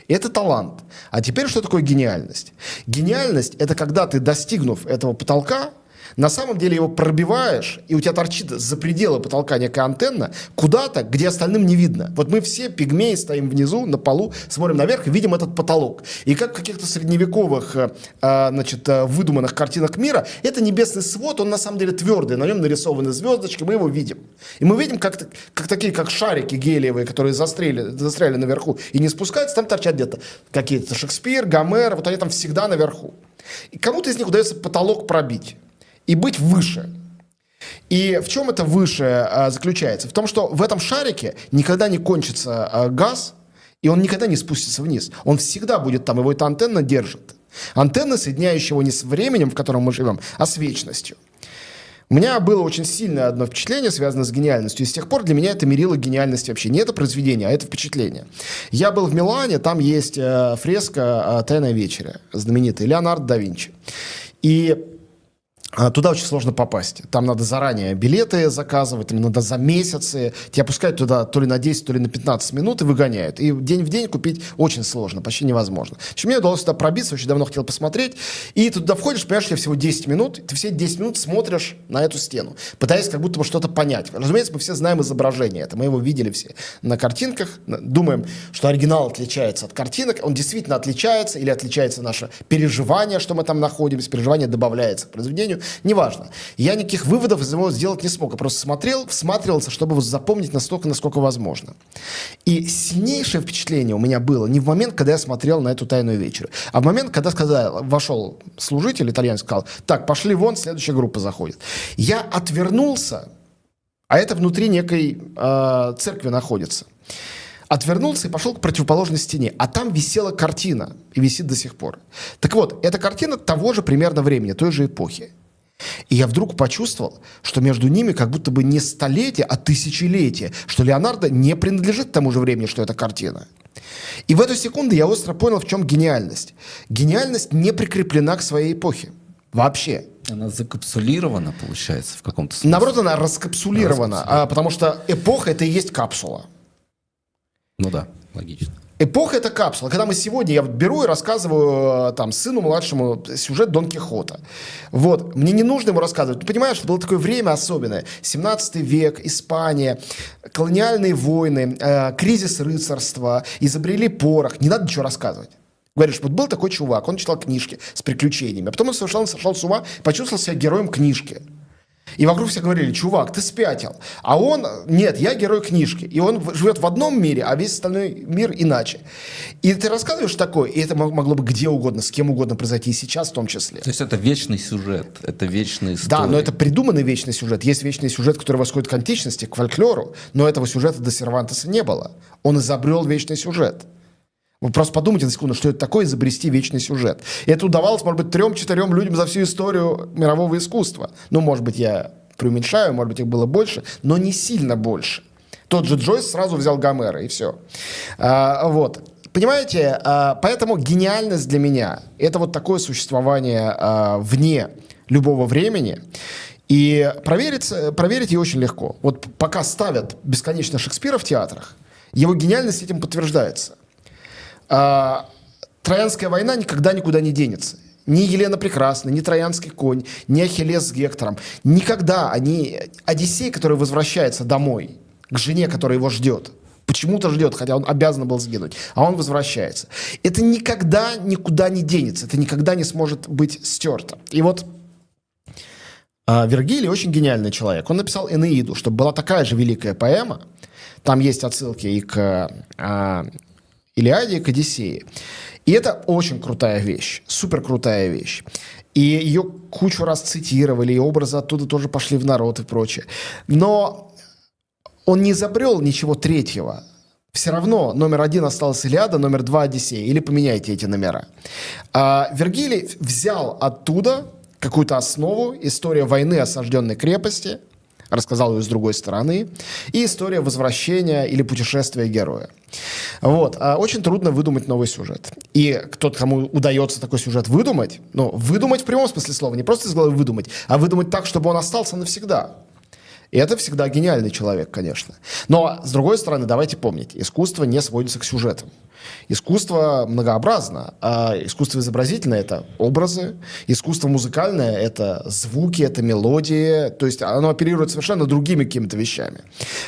Это талант. А теперь что такое гениальность? Гениальность – это когда ты, достигнув этого потолка, на самом деле его пробиваешь, и у тебя торчит за пределы потолка некая антенна куда-то, где остальным не видно. Вот мы все пигмеи стоим внизу, на полу, смотрим наверх и видим этот потолок. И как в каких-то средневековых, э, а, значит, э, выдуманных картинах мира, это небесный свод, он на самом деле твердый, на нем нарисованы звездочки, мы его видим. И мы видим, как, как такие, как шарики гелиевые, которые застряли, застряли наверху и не спускаются, там торчат где-то какие-то Шекспир, Гомер, вот они там всегда наверху. И кому-то из них удается потолок пробить и быть выше. И в чем это выше а, заключается? В том, что в этом шарике никогда не кончится а, газ, и он никогда не спустится вниз. Он всегда будет там, его эта антенна держит. Антенна, соединяющая его не с временем, в котором мы живем, а с вечностью. У меня было очень сильное одно впечатление, связанное с гениальностью, и с тех пор для меня это мерило гениальность вообще. Не это произведение, а это впечатление. Я был в Милане, там есть э, фреска э, «Тайная вечеря», знаменитая, Леонардо да Винчи. И туда очень сложно попасть. Там надо заранее билеты заказывать, там надо за месяцы. Тебя пускают туда то ли на 10, то ли на 15 минут и выгоняют. И день в день купить очень сложно, почти невозможно. В общем, мне удалось туда пробиться, очень давно хотел посмотреть. И туда входишь, понимаешь, тебе всего 10 минут, ты все 10 минут смотришь на эту стену, пытаясь как будто бы что-то понять. Разумеется, мы все знаем изображение это, мы его видели все на картинках, думаем, что оригинал отличается от картинок, он действительно отличается или отличается наше переживание, что мы там находимся, переживание добавляется к произведению, неважно. Я никаких выводов из него сделать не смог. Я просто смотрел, всматривался, чтобы запомнить настолько, насколько возможно. И сильнейшее впечатление у меня было не в момент, когда я смотрел на эту тайную вечер, а в момент, когда сказал, вошел служитель итальянский, сказал, так, пошли вон, следующая группа заходит. Я отвернулся, а это внутри некой э, церкви находится отвернулся и пошел к противоположной стене. А там висела картина, и висит до сих пор. Так вот, эта картина того же примерно времени, той же эпохи. И я вдруг почувствовал, что между ними как будто бы не столетие, а тысячелетие, что Леонардо не принадлежит тому же времени, что эта картина. И в эту секунду я остро понял, в чем гениальность. Гениальность не прикреплена к своей эпохе. Вообще. Она закапсулирована, получается, в каком-то смысле. Наоборот, она раскапсулирована, а, потому что эпоха это и есть капсула. Ну да, логично. Эпоха — это капсула. Когда мы сегодня, я беру и рассказываю э, там сыну младшему сюжет Дон Кихота. Вот. Мне не нужно ему рассказывать. Ты понимаешь, что было такое время особенное. 17 век, Испания, колониальные войны, э, кризис рыцарства, изобрели порох. Не надо ничего рассказывать. Говоришь, вот был такой чувак, он читал книжки с приключениями, а потом он совершенно сошел с ума, почувствовал себя героем книжки. И вокруг все говорили, чувак, ты спятил. А он, нет, я герой книжки. И он живет в одном мире, а весь остальной мир иначе. И ты рассказываешь такое, и это могло бы где угодно, с кем угодно произойти, и сейчас в том числе. То есть это вечный сюжет, это вечный история. Да, но это придуманный вечный сюжет. Есть вечный сюжет, который восходит к античности, к фольклору, но этого сюжета до Сервантеса не было. Он изобрел вечный сюжет. Вы просто подумайте на секунду, что это такое изобрести вечный сюжет. И это удавалось, может быть, трем-четырем людям за всю историю мирового искусства. Ну, может быть, я преуменьшаю, может быть, их было больше, но не сильно больше. Тот же Джойс сразу взял Гомера, и все. А, вот. Понимаете, а, поэтому гениальность для меня – это вот такое существование а, вне любого времени. И проверить, проверить ее очень легко. Вот пока ставят бесконечно Шекспира в театрах, его гениальность этим подтверждается – Троянская война никогда никуда не денется. Ни Елена Прекрасная, ни Троянский конь, ни Ахиллес с Гектором. Никогда они... Одиссей, который возвращается домой, к жене, которая его ждет, почему-то ждет, хотя он обязан был сгинуть, а он возвращается. Это никогда никуда не денется, это никогда не сможет быть стерто. И вот а, Вергилий очень гениальный человек. Он написал Энеиду, чтобы была такая же великая поэма. Там есть отсылки и к а, Илиаде к Одиссее. И это очень крутая вещь, супер крутая вещь. И ее кучу раз цитировали, и образы оттуда тоже пошли в народ и прочее. Но он не изобрел ничего третьего. Все равно номер один остался Илиада, номер два Одиссея. Или поменяйте эти номера. А Вергилий взял оттуда какую-то основу, история войны осажденной крепости, рассказал ее с другой стороны, и история возвращения или путешествия героя. Вот. А очень трудно выдумать новый сюжет. И тот, кому удается такой сюжет выдумать, ну, выдумать в прямом смысле слова, не просто из головы выдумать, а выдумать так, чтобы он остался навсегда. И это всегда гениальный человек, конечно. Но, с другой стороны, давайте помнить, искусство не сводится к сюжетам. Искусство многообразно. А искусство изобразительное – это образы, искусство музыкальное – это звуки, это мелодии, то есть оно оперирует совершенно другими какими-то вещами.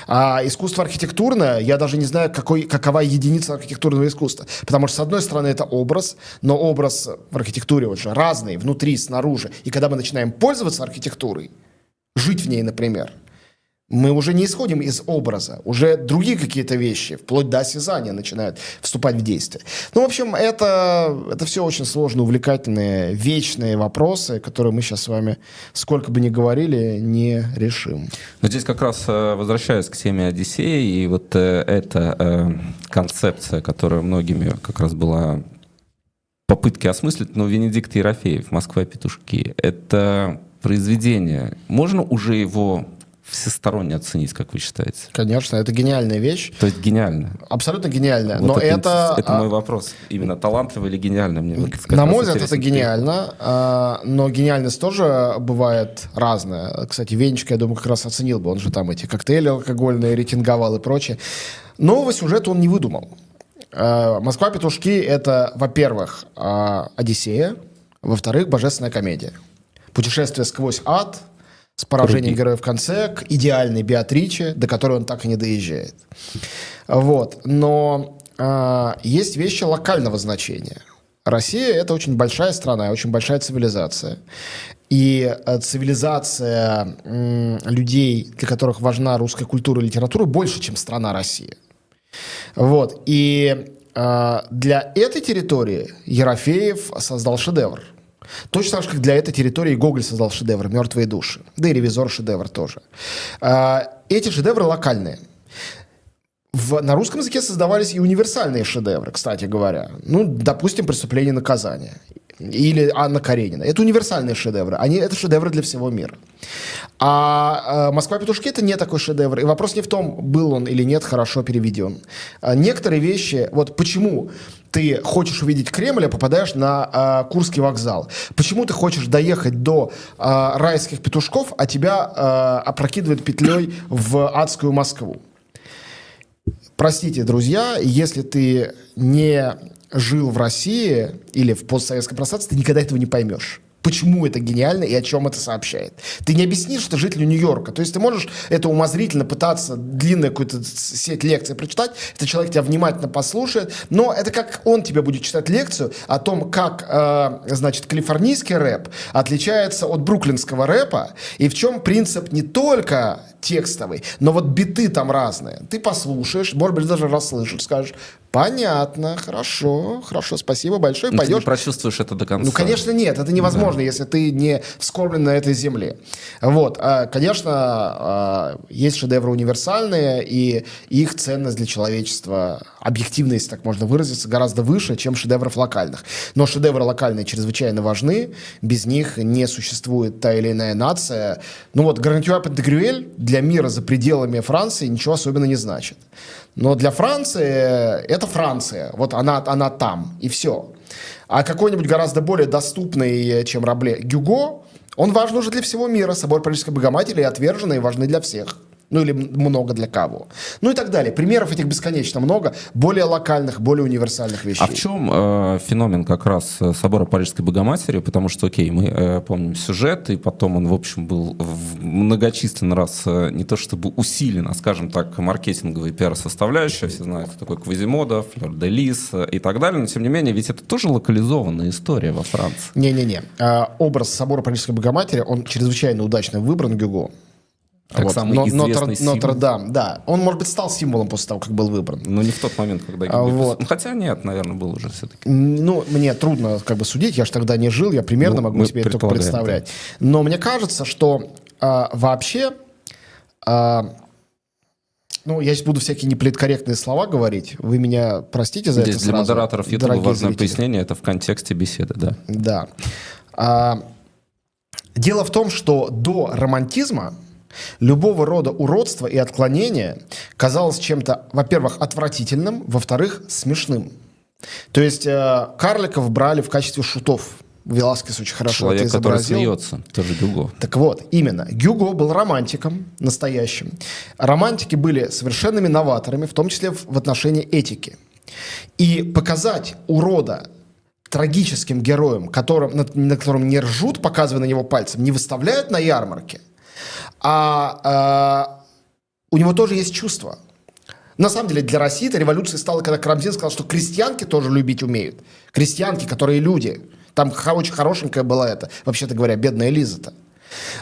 А искусство архитектурное, я даже не знаю, какой, какова единица архитектурного искусства. Потому что, с одной стороны, это образ, но образ в архитектуре очень разный, внутри, снаружи. И когда мы начинаем пользоваться архитектурой, жить в ней, например – мы уже не исходим из образа, уже другие какие-то вещи, вплоть до осязания начинают вступать в действие. Ну, в общем, это, это все очень сложные, увлекательные, вечные вопросы, которые мы сейчас с вами, сколько бы ни говорили, не решим. Но здесь как раз э, возвращаясь к теме Одиссеи, и вот э, эта э, концепция, которая многими как раз была попытки осмыслить, но Венедикт Ерофеев, «Москва петушки», это произведение, можно уже его всесторонне оценить, как вы считаете? Конечно, это гениальная вещь. То есть гениально? Абсолютно гениально. Вот но это, это... Это мой вопрос. Именно талантливо или гениально? Мне вот На мой взгляд, это гениально. А, но гениальность тоже бывает разная. Кстати, Венечка, я думаю, как раз оценил бы. Он же там эти коктейли алкогольные рейтинговал и прочее. Нового сюжета он не выдумал. А, «Москва-петушки» — это, во-первых, а, «Одиссея», во-вторых, «Божественная комедия». Путешествие сквозь ад — с поражением Круги. героя в конце к идеальной Беатриче, до которой он так и не доезжает. Вот. Но э, есть вещи локального значения. Россия – это очень большая страна, очень большая цивилизация. И э, цивилизация людей, для которых важна русская культура и литература, больше, чем страна Россия. Вот. И э, для этой территории Ерофеев создал шедевр – Точно так же, как для этой территории Гоголь создал шедевр «Мертвые души». Да и «Ревизор» шедевр тоже. А, эти шедевры локальные. В, на русском языке создавались и универсальные шедевры, кстати говоря. Ну, допустим, «Преступление и наказание» или Анна Каренина. Это универсальные шедевры. Они, это шедевры для всего мира. А, а «Москва-петушки» — это не такой шедевр. И вопрос не в том, был он или нет хорошо переведен. А, некоторые вещи... Вот почему ты хочешь увидеть Кремль, а попадаешь на а, Курский вокзал? Почему ты хочешь доехать до а, райских петушков, а тебя а, опрокидывает петлей в адскую Москву? Простите, друзья, если ты не жил в России или в постсоветском пространстве, ты никогда этого не поймешь почему это гениально и о чем это сообщает. Ты не объяснишь, что жителю Нью-Йорка. То есть ты можешь это умозрительно пытаться длинную какую-то сеть лекций прочитать, этот человек тебя внимательно послушает, но это как он тебе будет читать лекцию о том, как, э, значит, калифорнийский рэп отличается от бруклинского рэпа, и в чем принцип не только текстовый, но вот биты там разные. Ты послушаешь, может быть, даже расслышишь, скажешь, Понятно, хорошо, хорошо, спасибо большое. Но Пойдешь. Ты не прочувствуешь это до конца. Ну, конечно, нет, это невозможно, да. Если ты не вскормлен на этой земле. Вот, а, конечно, а, есть шедевры универсальные, и их ценность для человечества, объективно, если так можно выразиться, гораздо выше, чем шедевров локальных. Но шедевры локальные чрезвычайно важны, без них не существует та или иная нация. Ну вот, Гарантюа Пентагрюэль для мира за пределами Франции ничего особенно не значит. Но для Франции это Франция. Вот она, она там, и все. А какой-нибудь гораздо более доступный, чем Рабле, Гюго, он важен уже для всего мира. Собор Парижской Богоматери отверженный и важны для всех ну или много для кого. Ну и так далее. Примеров этих бесконечно много, более локальных, более универсальных вещей. А в чем э, феномен как раз э, собора Парижской Богоматери? Потому что, окей, мы э, помним сюжет, и потом он, в общем, был в многочисленный раз э, не то чтобы усилен, а, скажем так, маркетинговый пиар-составляющая. Все знают, кто такой Квазимода, Флёр де Лис э, и так далее. Но, тем не менее, ведь это тоже локализованная история во Франции. Не-не-не. Э, образ собора Парижской Богоматери, он чрезвычайно удачно выбран Гюго. Как вот. самый Но, известный Нотр, символ. Нотр-Дам, да. Он, может быть, стал символом после того, как был выбран. Но не в тот момент, когда а, вот. ну, Хотя нет, наверное, был уже все-таки. Ну, мне трудно как бы судить, я же тогда не жил, я примерно ну, могу себе это только представлять. Да. Но мне кажется, что а, вообще а, Ну, я сейчас буду всякие неполиткорректные слова говорить. Вы меня простите за Здесь это для сразу, модераторов YouTube важное зрители. пояснение, это в контексте беседы, да. Да. А, дело в том, что до романтизма любого рода уродство и отклонение казалось чем-то, во-первых, отвратительным, во-вторых, смешным. То есть э, карликов брали в качестве шутов. Веласкес очень хорошо Человек, это который смеется, тоже Гюго. Так вот, именно. Гюго был романтиком настоящим. Романтики были совершенными новаторами, в том числе в, в отношении этики. И показать урода трагическим героем, которым, на, на котором не ржут, показывая на него пальцем, не выставляют на ярмарке, а, а, у него тоже есть чувства. На самом деле для России эта революция стала, когда Карамзин сказал, что крестьянки тоже любить умеют. Крестьянки, которые люди. Там очень хорошенькая была это, вообще-то говоря, бедная Лиза-то.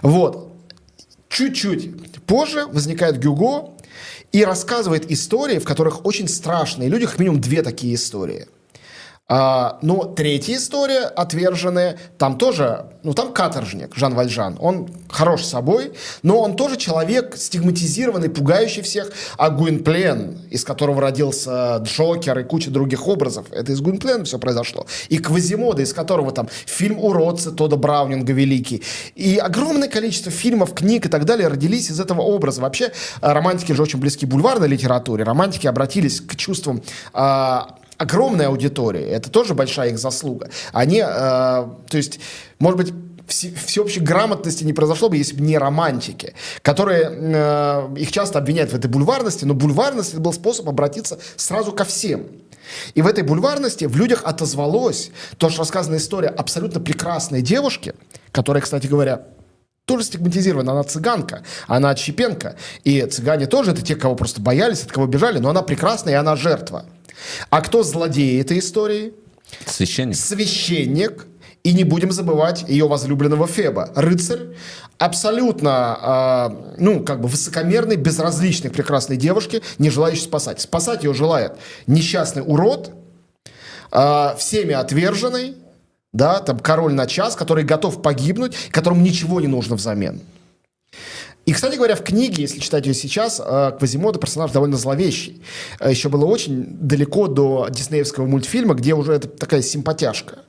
Вот. Чуть-чуть позже возникает Гюго и рассказывает истории, в которых очень страшные люди, как минимум две такие истории. А, но третья история, отверженная, там тоже, ну там каторжник Жан Вальжан, он хорош собой, но он тоже человек стигматизированный, пугающий всех, а Гуинплен, из которого родился Джокер и куча других образов, это из Гуинплена все произошло, и Квазимода, из которого там фильм «Уродцы» Тода Браунинга великий, и огромное количество фильмов, книг и так далее родились из этого образа. Вообще, а, романтики же очень близки бульварной литературе, романтики обратились к чувствам а, огромной аудитории, это тоже большая их заслуга. Они, э, то есть, может быть, все- всеобщей грамотности не произошло бы, если бы не романтики, которые э, их часто обвиняют в этой бульварности, но бульварность это был способ обратиться сразу ко всем. И в этой бульварности в людях отозвалось то, что рассказана история абсолютно прекрасной девушки, которая, кстати говоря, тоже стигматизирована. Она цыганка, она отщепенка. И цыгане тоже это те, кого просто боялись, от кого бежали, но она прекрасная, и она жертва. А кто злодей этой истории? Священник. Священник. И не будем забывать ее возлюбленного Феба. Рыцарь, абсолютно, а, ну, как бы высокомерный, безразличный к прекрасной девушке, не желающий спасать. Спасать ее желает несчастный урод, а, всеми отверженный, да, там король на час, который готов погибнуть, которому ничего не нужно взамен. И, кстати говоря, в книге, если читать ее сейчас, э, Квазимода персонаж довольно зловещий. Э, Еще было очень далеко до диснеевского мультфильма, где уже это такая симпатяшка.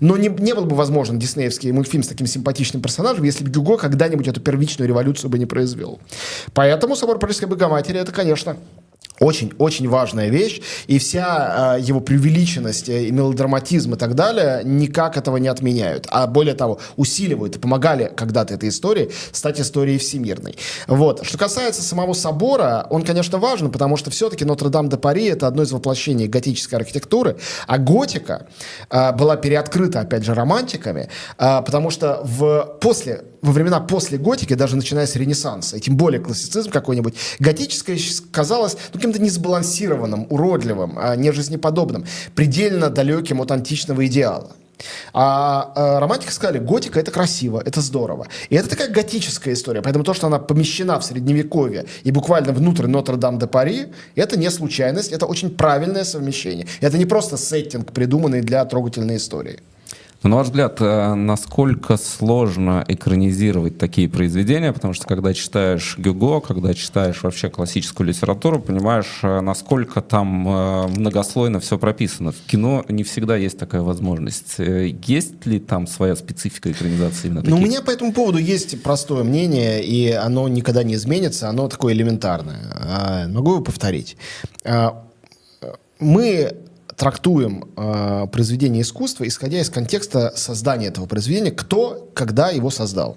Но не, не был бы возможен диснеевский мультфильм с таким симпатичным персонажем, если бы Гюго когда-нибудь эту первичную революцию бы не произвел. Поэтому «Собор Парижской Богоматери» — это, конечно, очень-очень важная вещь, и вся э, его преувеличенность э, и мелодраматизм и так далее никак этого не отменяют, а более того, усиливают и помогали когда-то этой истории стать историей всемирной. Вот. Что касается самого собора, он, конечно, важен, потому что все-таки Нотр-Дам-де-Пари — это одно из воплощений готической архитектуры, а готика э, была переоткрыта, опять же, романтиками, э, потому что в, после, во времена после готики, даже начиная с Ренессанса, и тем более классицизм какой-нибудь, готическое казалось ну, каким-то несбалансированным, уродливым, а, нежизнеподобным, предельно далеким от античного идеала. А, а романтики сказали, готика это красиво, это здорово. И это такая готическая история. Поэтому то, что она помещена в средневековье и буквально внутрь Нотр-Дам-де-Пари, это не случайность, это очень правильное совмещение. Это не просто сеттинг, придуманный для трогательной истории. На ваш взгляд, э, насколько сложно экранизировать такие произведения? Потому что когда читаешь Гюго, когда читаешь вообще классическую литературу, понимаешь, э, насколько там э, многослойно все прописано. В кино не всегда есть такая возможность. Есть ли там своя специфика экранизации именно Ну, у таких? меня по этому поводу есть простое мнение, и оно никогда не изменится, оно такое элементарное. А, Могу его повторить. А, Мы трактуем а, произведение искусства, исходя из контекста создания этого произведения, кто, когда его создал.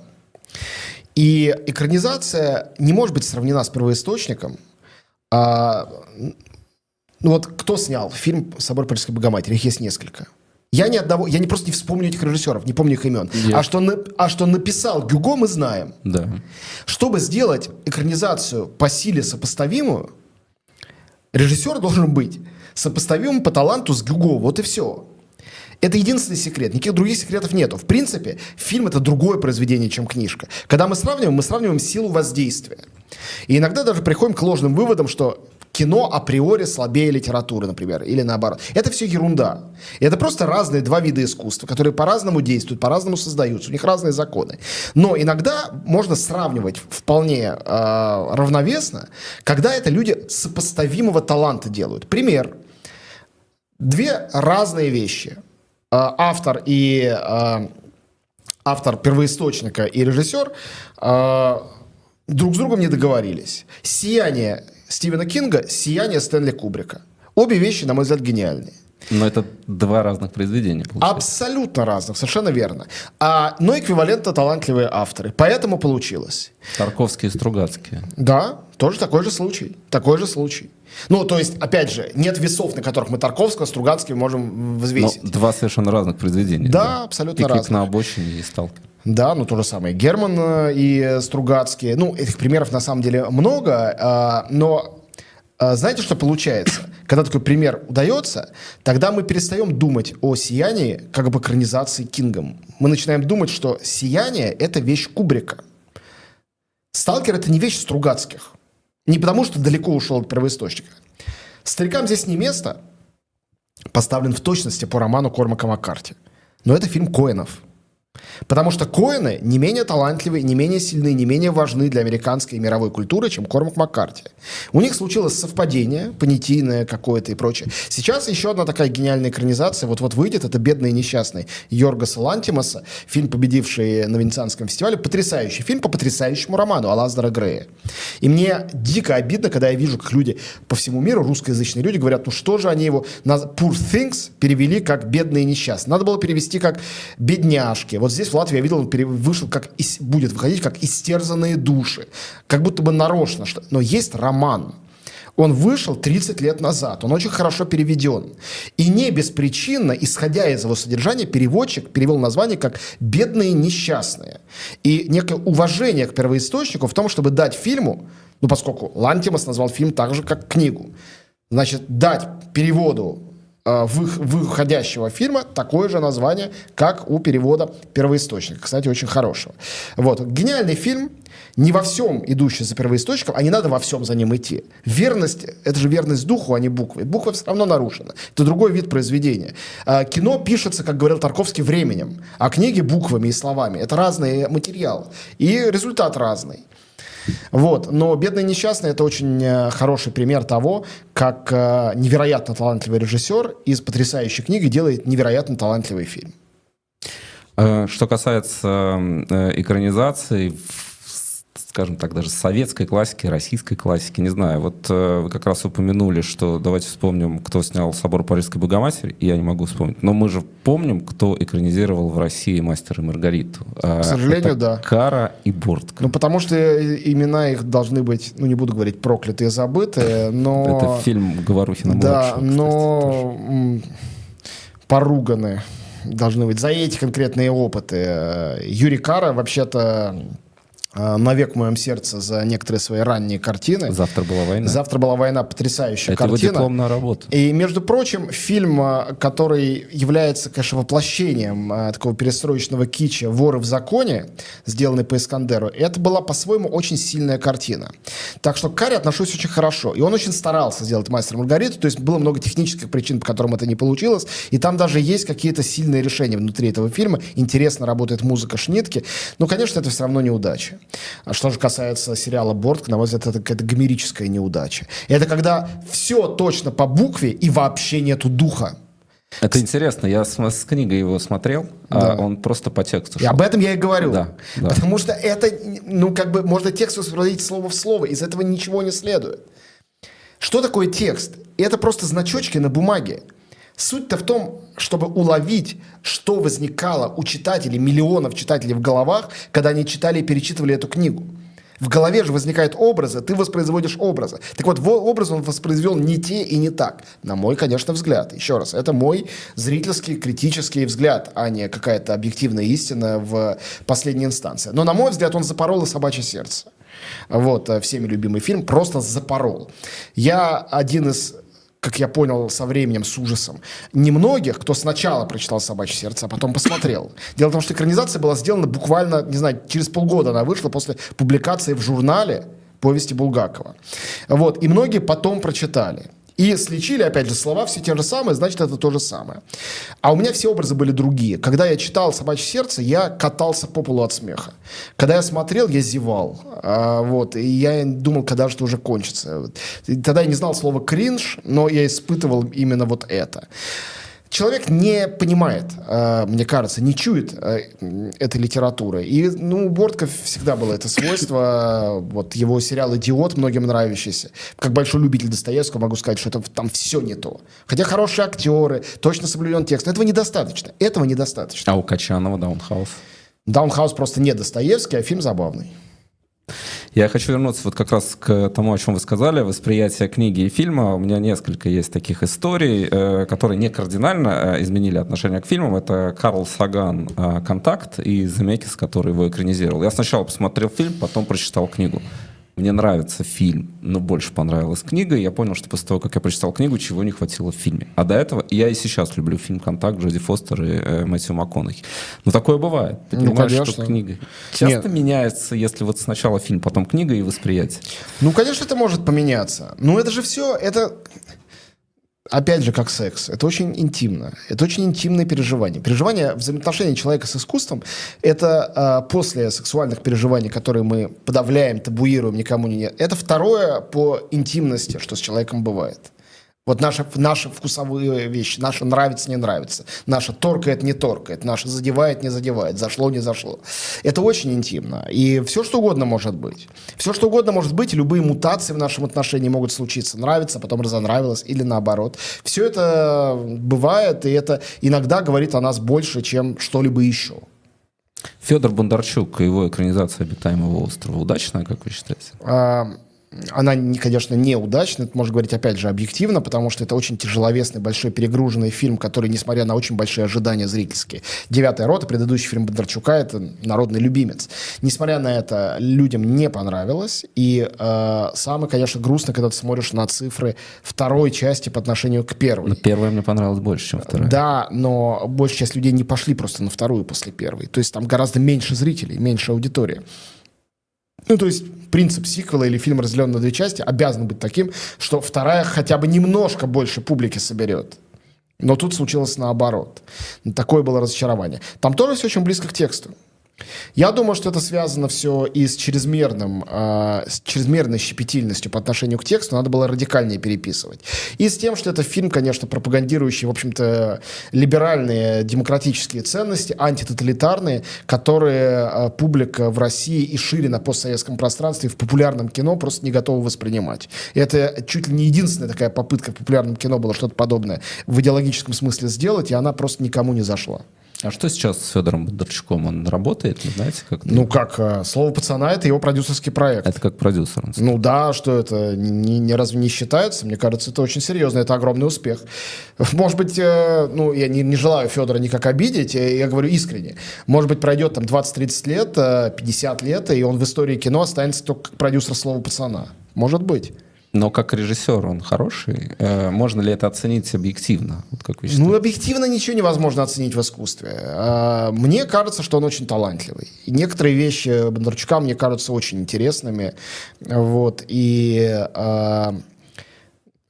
И экранизация не может быть сравнена с первоисточником. А, ну вот кто снял фильм «Собор Парижской Богоматери»? Их есть несколько. Я ни одного, я не просто не вспомню этих режиссеров, не помню их имен. А, что, на- а что написал Гюго, мы знаем. Да. Чтобы сделать экранизацию по силе сопоставимую, режиссер должен быть сопоставимым по таланту с Гюго. Вот и все. Это единственный секрет. Никаких других секретов нету. В принципе, фильм это другое произведение, чем книжка. Когда мы сравниваем, мы сравниваем силу воздействия. И иногда даже приходим к ложным выводам, что кино априори слабее литературы, например, или наоборот. Это все ерунда. Это просто разные два вида искусства, которые по-разному действуют, по-разному создаются, у них разные законы. Но иногда можно сравнивать вполне э, равновесно, когда это люди сопоставимого таланта делают. Пример. Две разные вещи. Э, автор и э, автор первоисточника и режиссер э, друг с другом не договорились. «Сияние» Стивена Кинга, «Сияние» Стэнли Кубрика. Обе вещи, на мой взгляд, гениальные. Но это два разных произведения, получается. Абсолютно разных, совершенно верно. А, но эквивалентно талантливые авторы. Поэтому получилось. Тарковские и Стругацкие. Да, тоже такой же случай. Такой же случай. Ну, то есть, опять же, нет весов, на которых мы Тарковского, Стругацкий можем взвесить. Но два совершенно разных произведения. Да, да. абсолютно Пикник разных. на обочине и Сталкер. Да, ну то же самое. Герман э, и Стругацкие. Ну, этих примеров на самом деле много, а, но а, знаете, что получается? Когда такой пример удается, тогда мы перестаем думать о сиянии как об экранизации Кингом. Мы начинаем думать, что сияние — это вещь Кубрика. Сталкер — это не вещь Стругацких. Не потому, что далеко ушел от первоисточника. Старикам здесь не место поставлен в точности по роману Кормака Маккарти. Но это фильм Коинов — Потому что Коины не менее талантливые, не менее сильные, не менее важны для американской и мировой культуры, чем Кормак Маккарти. У них случилось совпадение, понятийное какое-то и прочее. Сейчас еще одна такая гениальная экранизация вот-вот выйдет. Это «Бедный и несчастный» Йоргаса Лантимаса, фильм, победивший на Венецианском фестивале. Потрясающий фильм по потрясающему роману Алаздера Грея. И мне дико обидно, когда я вижу, как люди по всему миру, русскоязычные люди, говорят, ну что же они его на Poor Things перевели как «Бедный и несчастный». Надо было перевести как «Бедняжки». Вот здесь в Латвии, я видел, он вышел как, будет выходить как «Истерзанные души». Как будто бы нарочно. Что... Но есть роман. Он вышел 30 лет назад, он очень хорошо переведен. И не беспричинно, исходя из его содержания, переводчик перевел название как «бедные несчастные». И некое уважение к первоисточнику в том, чтобы дать фильму, ну поскольку Лантимас назвал фильм так же, как книгу, значит, дать переводу выходящего фильма такое же название, как у перевода первоисточника. Кстати, очень хорошего. Вот. Гениальный фильм, не во всем идущий за первоисточником, а не надо во всем за ним идти. Верность, это же верность духу, а не букве. Буква все равно нарушена. Это другой вид произведения. А, кино пишется, как говорил Тарковский, временем, а книги буквами и словами. Это разный материал. И результат разный. Вот. Но «Бедный несчастный» — это очень э, хороший пример того, как э, невероятно талантливый режиссер из потрясающей книги делает невероятно талантливый фильм. Э, что касается экранизации, скажем так, даже советской классики, российской классики, не знаю. Вот э, вы как раз упомянули, что давайте вспомним, кто снял «Собор Парижской Богоматери», я не могу вспомнить. Но мы же помним, кто экранизировал в России «Мастера и Маргариту». А, К сожалению, Это да. Кара и Бортка. Ну, потому что имена их должны быть, ну, не буду говорить проклятые, забытые, но... *laughs* Это фильм Говорухина Да, но поруганы должны быть за эти конкретные опыты. Юрий Кара вообще-то Э, навек в моем сердце за некоторые свои ранние картины. Завтра была война. Завтра была война, потрясающая Это картина. Это дипломная работа. И, между прочим, фильм, э, который является, конечно, воплощением э, такого перестроечного кича «Воры в законе», сделанный по Искандеру, это была по-своему очень сильная картина. Так что к Каре отношусь очень хорошо. И он очень старался сделать «Мастер Маргариту», то есть было много технических причин, по которым это не получилось. И там даже есть какие-то сильные решения внутри этого фильма. Интересно работает музыка Шнитки. Но, конечно, это все равно неудача. А что же касается сериала «Борт», на мой взгляд, это какая-то гомерическая неудача. Это когда все точно по букве и вообще нету духа. Это интересно, я с, с книгой его смотрел, а да. а он просто по тексту шел. И об этом я и говорю. Да, да. Потому что это, ну, как бы, можно текст воспроизводить слово в слово, из этого ничего не следует. Что такое текст? Это просто значочки на бумаге. Суть-то в том, чтобы уловить, что возникало у читателей, миллионов читателей в головах, когда они читали и перечитывали эту книгу. В голове же возникают образы, ты воспроизводишь образы. Так вот, образ он воспроизвел не те и не так. На мой, конечно, взгляд. Еще раз, это мой зрительский, критический взгляд, а не какая-то объективная истина в последней инстанции. Но, на мой взгляд, он запорол и собачье сердце. Вот, э, всеми любимый фильм, просто запорол. Я один из как я понял со временем, с ужасом, немногих, кто сначала прочитал «Собачье сердце», а потом посмотрел. Дело в том, что экранизация была сделана буквально, не знаю, через полгода она вышла после публикации в журнале повести Булгакова. Вот, и многие потом прочитали. И сличили, опять же, слова все те же самые, значит, это то же самое. А у меня все образы были другие. Когда я читал «Собачье сердце», я катался по полу от смеха. Когда я смотрел, я зевал. А, вот, и я думал, когда же это уже кончится. Тогда я не знал слова «кринж», но я испытывал именно вот это человек не понимает, э, мне кажется, не чует э, этой литературы. И, ну, у Бортко всегда было это свойство. Вот его сериал «Идиот» многим нравящийся. Как большой любитель Достоевского могу сказать, что это там все не то. Хотя хорошие актеры, точно соблюден текст. Этого недостаточно. Этого недостаточно. А у Качанова «Даунхаус»? «Даунхаус» просто не Достоевский, а фильм забавный. Я хочу вернуться вот как раз к тому, о чем вы сказали, восприятие книги и фильма. У меня несколько есть таких историй, э, которые не кардинально э, изменили отношение к фильмам. Это Карл Саган э, «Контакт» и Земекис, который его экранизировал. Я сначала посмотрел фильм, потом прочитал книгу. Мне нравится фильм, но больше понравилась книга, и я понял, что после того, как я прочитал книгу, чего не хватило в фильме. А до этого я и сейчас люблю фильм «Контакт» Джоди Фостер и э, Мэтью МакКонахи. Но такое бывает. Ты ну, конечно. что книга часто Нет. меняется, если вот сначала фильм, потом книга и восприятие. Ну, конечно, это может поменяться. Но это же все, это опять же, как секс, это очень интимно. Это очень интимное переживание. Переживание взаимоотношения человека с искусством – это э, после сексуальных переживаний, которые мы подавляем, табуируем, никому не... Это второе по интимности, что с человеком бывает. Вот наши, наши вкусовые вещи, наше нравится, не нравится, наше торкает, не торкает, наше задевает, не задевает, зашло, не зашло. Это очень интимно. И все, что угодно может быть. Все, что угодно может быть, любые мутации в нашем отношении могут случиться. Нравится, потом разонравилось, или наоборот. Все это бывает, и это иногда говорит о нас больше, чем что-либо еще. Федор Бондарчук и его экранизация «Обитаемого острова» удачная, как вы считаете? А, она, конечно, неудачна, это можно говорить, опять же, объективно, потому что это очень тяжеловесный, большой, перегруженный фильм, который, несмотря на очень большие ожидания зрительские. «Девятая рота», предыдущий фильм Бондарчука, это народный любимец. Несмотря на это, людям не понравилось, и э, самое, конечно, грустно, когда ты смотришь на цифры второй части по отношению к первой. Но первая мне понравилась больше, чем вторая. Да, но большая часть людей не пошли просто на вторую после первой. То есть там гораздо меньше зрителей, меньше аудитории. Ну, то есть принцип сиквела или фильм разделен на две части обязан быть таким, что вторая хотя бы немножко больше публики соберет. Но тут случилось наоборот. Такое было разочарование. Там тоже все очень близко к тексту. Я думаю, что это связано все и с, чрезмерным, э, с чрезмерной щепетильностью по отношению к тексту. Надо было радикальнее переписывать. И с тем, что это фильм, конечно, пропагандирующий, в общем-то, либеральные демократические ценности, антитоталитарные, которые э, публика в России и шире на постсоветском пространстве в популярном кино просто не готова воспринимать. И это чуть ли не единственная такая попытка в популярном кино было что-то подобное в идеологическом смысле сделать, и она просто никому не зашла. А что сейчас с Федором Бондарчуком? Он работает, вы знаете, как? Ну как, э, слово пацана это его продюсерский проект. Это как продюсер. Ну да, что это не, не разве не считается? Мне кажется, это очень серьезно, это огромный успех. Может быть, э, ну я не, не желаю Федора никак обидеть, я говорю искренне. Может быть, пройдет там 20-30 лет, 50 э, лет, и он в истории кино останется только как продюсер слова пацана. Может быть. Но как режиссер он хороший. Э, можно ли это оценить объективно? Вот как вы ну, объективно ничего невозможно оценить в искусстве. Э, мне кажется, что он очень талантливый. И некоторые вещи Бондарчука мне кажутся очень интересными. Вот. И э,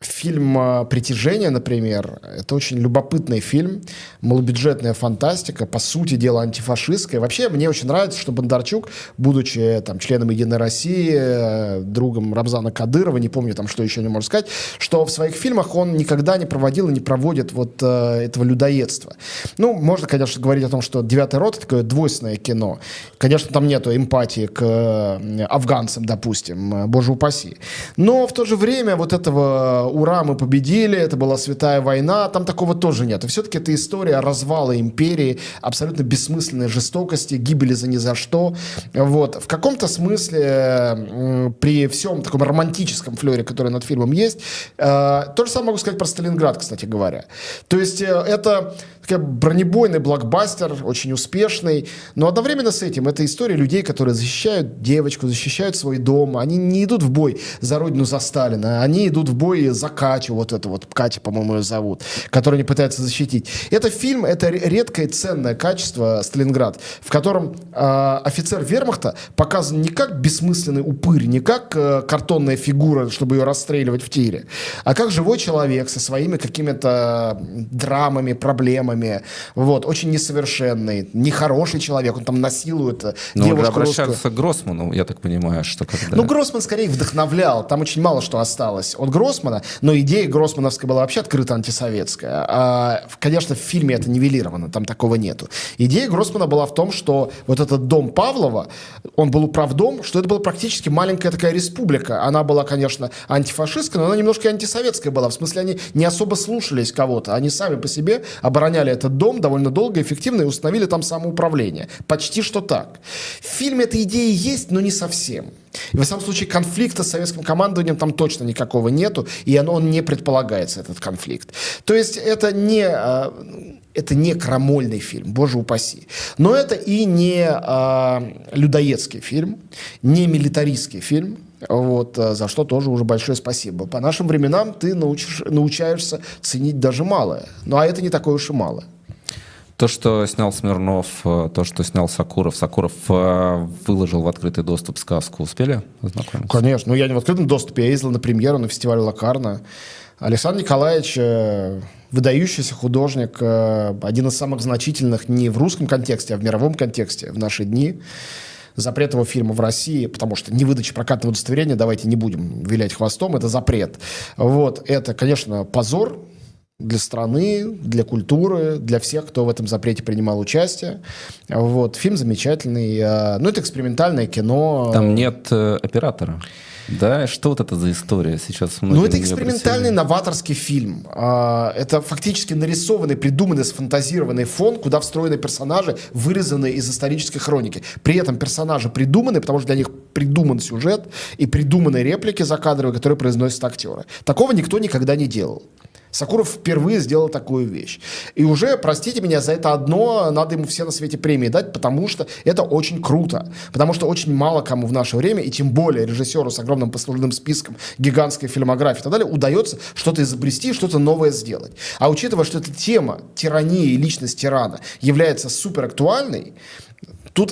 Фильм э, «Притяжение», например, это очень любопытный фильм, малобюджетная фантастика, по сути дела антифашистская. Вообще, мне очень нравится, что Бондарчук, будучи там, членом «Единой России», э, другом Рамзана Кадырова, не помню там, что еще не можно сказать, что в своих фильмах он никогда не проводил и не проводит вот э, этого людоедства. Ну, можно, конечно, говорить о том, что «Девятый рот» — это такое двойственное кино. Конечно, там нету эмпатии к э, афганцам, допустим, боже упаси. Но в то же время вот этого ура, мы победили, это была святая война, там такого тоже нет. И все-таки это история развала империи, абсолютно бессмысленной жестокости, гибели за ни за что. Вот. В каком-то смысле при всем таком романтическом флере, который над фильмом есть, э, то же самое могу сказать про Сталинград, кстати говоря. То есть э, это такой бронебойный блокбастер, очень успешный, но одновременно с этим это история людей, которые защищают девочку, защищают свой дом, они не идут в бой за родину, за Сталина, они идут в бой за Катю, вот это вот, Катя, по-моему, ее зовут, которую они пытаются защитить. Это фильм, это редкое ценное качество Сталинград, в котором э, офицер вермахта показан не как бессмысленный упырь, не как э, картонная фигура, чтобы ее расстреливать в тире, а как живой человек со своими какими-то драмами, проблемами, вот, очень несовершенный, нехороший человек, он там насилует э, Но девушку обращаться к Гроссману, я так понимаю, что когда... Ну, Гроссман скорее вдохновлял. Там очень мало что осталось от Гроссмана, но идея Гроссмановская была вообще открыто антисоветская. А, конечно, в фильме это нивелировано, там такого нету. Идея Гроссмана была в том, что вот этот дом Павлова, он был управдом, что это была практически маленькая такая республика. Она была, конечно, антифашистская, но она немножко антисоветская была. В смысле, они не особо слушались кого-то. Они сами по себе обороняли этот дом довольно долго, эффективно и установили там самоуправление. Почти что так. В фильме эта идея есть, но не совсем. И, во всяком случае, конфликта с советским командованием там точно никакого нету, и оно, он не предполагается, этот конфликт. То есть это не, а, это не крамольный фильм, боже упаси. Но это и не а, людоедский фильм, не милитаристский фильм, вот, а, за что тоже уже большое спасибо. По нашим временам ты научишь, научаешься ценить даже малое. Ну, а это не такое уж и малое. То, что снял Смирнов, э, то, что снял Сакуров. Сакуров э, выложил в открытый доступ сказку. Успели ознакомиться? Конечно. Ну, я не в открытом доступе. Я ездил на премьеру на фестивале Лакарна. Александр Николаевич э, выдающийся художник, э, один из самых значительных не в русском контексте, а в мировом контексте в наши дни. Запрет его фильма в России, потому что не выдача прокатного удостоверения, давайте не будем вилять хвостом, это запрет. Вот, это, конечно, позор для страны, для культуры, для всех, кто в этом запрете принимал участие. Вот, фильм замечательный. э, Ну, это экспериментальное кино. Там нет э, оператора. Да, что вот это за история сейчас? Ну, это экспериментальный обратили. новаторский фильм. А, Это фактически нарисованный, придуманный, сфантазированный фон, куда встроены персонажи, вырезанные из исторической хроники. При этом персонажи придуманы, потому что для них придуман сюжет и придуманы реплики закадровые, которые произносят актеры. Такого никто никогда не делал. Сакуров впервые сделал такую вещь. И уже, простите меня, за это одно надо ему все на свете премии дать, потому что это очень круто. Потому что очень мало кому в наше время, и тем более режиссеру с огромным послужным списком, гигантской фильмографии и так далее, удается что-то изобрести, что-то новое сделать. А учитывая, что эта тема тирании и личность тирана является супер актуальной, Тут,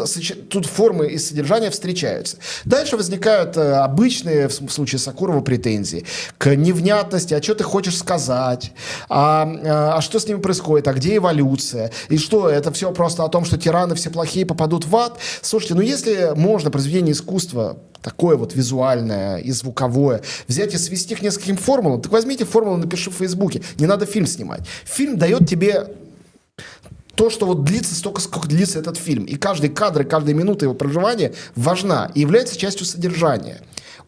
тут формы и содержания встречаются. Дальше возникают э, обычные, в, случае Сакурова, претензии к невнятности, а что ты хочешь сказать, а, а, а что с ними происходит, а где эволюция, и что, это все просто о том, что тираны все плохие попадут в ад. Слушайте, ну если можно произведение искусства такое вот визуальное и звуковое, взять и свести к нескольким формулам, так возьмите формулу, напиши в Фейсбуке, не надо фильм снимать. Фильм дает тебе то, что вот длится столько, сколько длится этот фильм. И каждый кадр, и каждая минута его проживания важна и является частью содержания.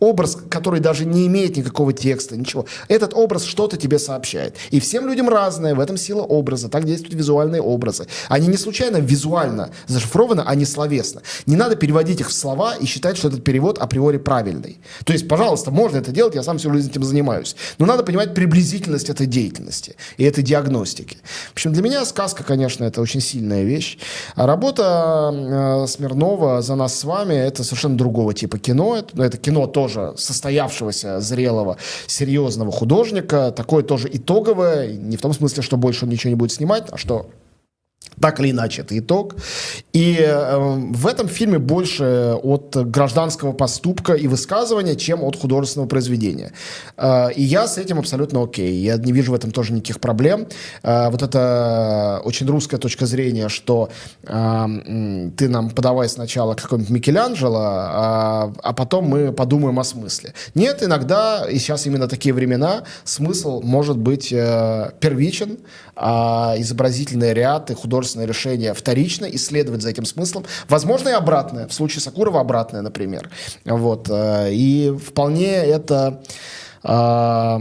Образ, который даже не имеет никакого текста, ничего. Этот образ что-то тебе сообщает. И всем людям разное, в этом сила образа. Так действуют визуальные образы. Они не случайно визуально зашифрованы, а не словесно. Не надо переводить их в слова и считать, что этот перевод априори правильный. То есть, пожалуйста, можно это делать, я сам всю жизнь этим занимаюсь. Но надо понимать приблизительность этой деятельности и этой диагностики. В общем, для меня сказка, конечно, это очень сильная вещь. А работа э, Смирнова «За нас с вами» — это совершенно другого типа кино. Это, ну, это кино тоже состоявшегося, зрелого, серьезного художника. Такое тоже итоговое. Не в том смысле, что больше он ничего не будет снимать, а что так или иначе, это итог. И э, в этом фильме больше от гражданского поступка и высказывания, чем от художественного произведения. Э, и я с этим абсолютно окей. Я не вижу в этом тоже никаких проблем. Э, вот это очень русская точка зрения, что э, ты нам подавай сначала какой-нибудь Микеланджело, а, а потом мы подумаем о смысле. Нет, иногда, и сейчас именно такие времена, смысл может быть э, первичен, а изобразительный ряд и художественное решение вторично, исследовать за этим смыслом. Возможно, и обратное. В случае Сакурова обратное, например. Вот. э, И вполне это... э,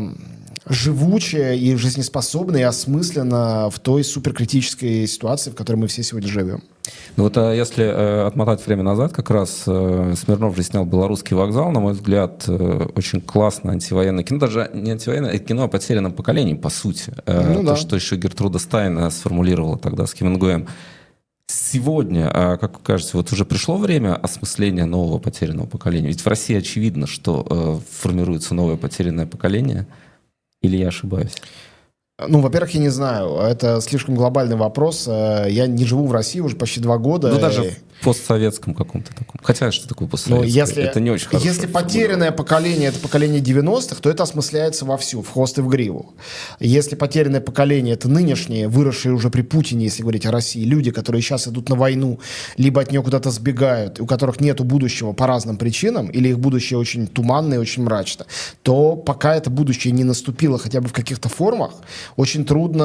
живуче и жизнеспособно и осмысленно в той суперкритической ситуации, в которой мы все сегодня живем. Ну вот а если э, отмотать время назад, как раз э, Смирнов же снял «Белорусский вокзал», на мой взгляд, э, очень классно антивоенное кино, даже не антивоенное, это кино о потерянном поколении, по сути. Э, ну, То, да. что еще Гертруда Стайна сформулировала тогда с Хемингуэем. Сегодня, а как кажется, вот уже пришло время осмысления нового потерянного поколения? Ведь в России очевидно, что э, формируется новое потерянное поколение – или я ошибаюсь? Ну, во-первых, я не знаю. Это слишком глобальный вопрос. Э, я не живу в России уже почти два года. Ну, даже постсоветском каком-то таком. Хотя, что такое постсоветское? Ну, если, это не очень хорошо. Если потерянное поколение – это поколение 90-х, то это осмысляется вовсю, в хвост и в гриву. Если потерянное поколение – это нынешние, выросшие уже при Путине, если говорить о России, люди, которые сейчас идут на войну, либо от нее куда-то сбегают, у которых нет будущего по разным причинам, или их будущее очень туманное, очень мрачно, то пока это будущее не наступило хотя бы в каких-то формах, очень трудно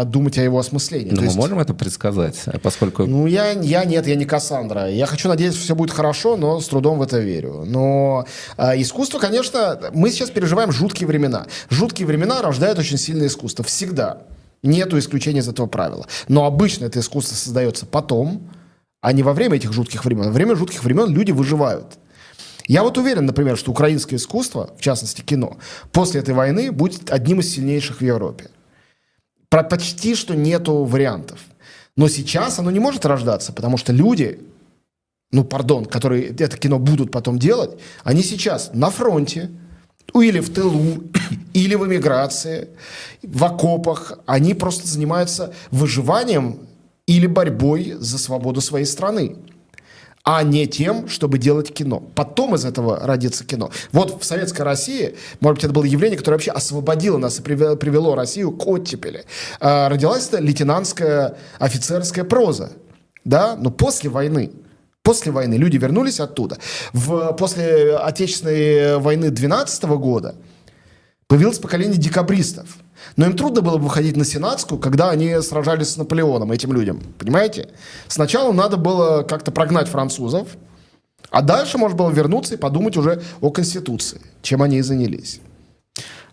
а, думать о его осмыслении. Но то мы есть... можем это предсказать, поскольку... Ну, я, я нет, я не Кассандра. Я хочу надеяться, что все будет хорошо, но с трудом в это верю. Но э, искусство, конечно, мы сейчас переживаем жуткие времена. Жуткие времена рождают очень сильное искусство. Всегда. Нету исключения из этого правила. Но обычно это искусство создается потом, а не во время этих жутких времен. Во время жутких времен люди выживают. Я вот уверен, например, что украинское искусство, в частности кино, после этой войны будет одним из сильнейших в Европе. Про почти что нету вариантов. Но сейчас оно не может рождаться, потому что люди, ну, пардон, которые это кино будут потом делать, они сейчас на фронте, или в тылу, *clears throat* или в эмиграции, в окопах. Они просто занимаются выживанием или борьбой за свободу своей страны а не тем, чтобы делать кино. Потом из этого родится кино. Вот в Советской России, может быть, это было явление, которое вообще освободило нас и привело, Россию к оттепели. Э, родилась это лейтенантская офицерская проза. Да? Но после войны. После войны люди вернулись оттуда. В, после Отечественной войны 12 года появилось поколение декабристов – но им трудно было бы выходить на Сенатскую, когда они сражались с Наполеоном, этим людям. Понимаете? Сначала надо было как-то прогнать французов, а дальше можно было вернуться и подумать уже о Конституции, чем они и занялись.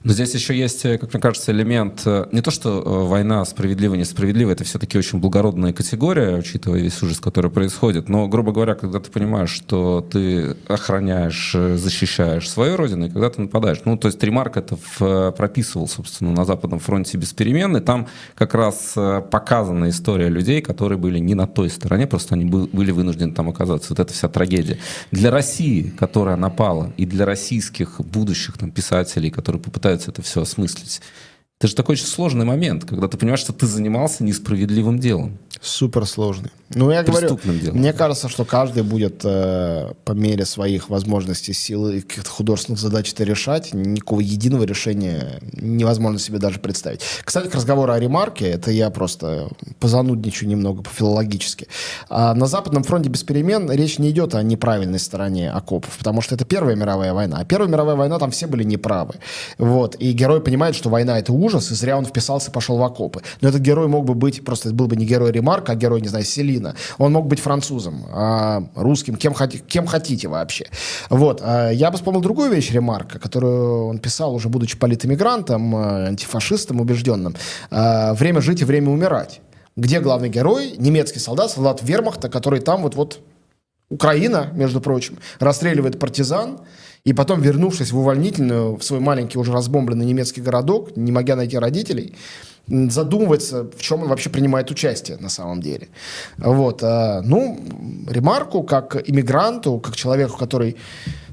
Но здесь еще есть, э, как мне кажется, элемент, э, не то, что э, война справедливая, несправедливая, это все-таки очень благородная категория, учитывая весь ужас, который происходит. Но, грубо говоря, когда ты понимаешь, что ты охраняешь, защищаешь свою родину, и когда ты нападаешь. Ну, то есть Ремарк это в, прописывал, собственно, на Западном фронте без перемен, и там как раз показана история людей, которые были не на той стороне, просто они были вынуждены там оказаться. Вот это вся трагедия. Для России, которая напала, и для российских будущих там, писателей, которые попытаются пытаются это все осмыслить. Это же такой очень сложный момент, когда ты понимаешь, что ты занимался несправедливым делом. Супер сложный. Ну, я говорю, делом. мне кажется, что каждый будет э, по мере своих возможностей, сил и каких-то художественных задач это решать. Никакого единого решения невозможно себе даже представить. Кстати, к разговору о ремарке, это я просто позанудничаю немного по-филологически. А на Западном фронте без перемен речь не идет о неправильной стороне окопов, потому что это Первая мировая война. А Первая мировая война, там все были неправы. Вот. И герой понимает, что война — это ужас, и зря он вписался, пошел в окопы. Но этот герой мог бы быть, просто был бы не герой ремарка, а герой, не знаю, Селин Путина. Он мог быть французом, а, русским, кем, кем хотите вообще. Вот. А я бы вспомнил другую вещь Ремарка, которую он писал, уже будучи политэмигрантом, а, антифашистом убежденным. «Время жить и время умирать». Где главный герой? Немецкий солдат, солдат вермахта, который там вот-вот Украина, между прочим, расстреливает партизан, и потом, вернувшись в увольнительную, в свой маленький уже разбомбленный немецкий городок, не могя найти родителей, задумывается, в чем он вообще принимает участие на самом деле. Вот. А, ну, ремарку как иммигранту, как человеку, который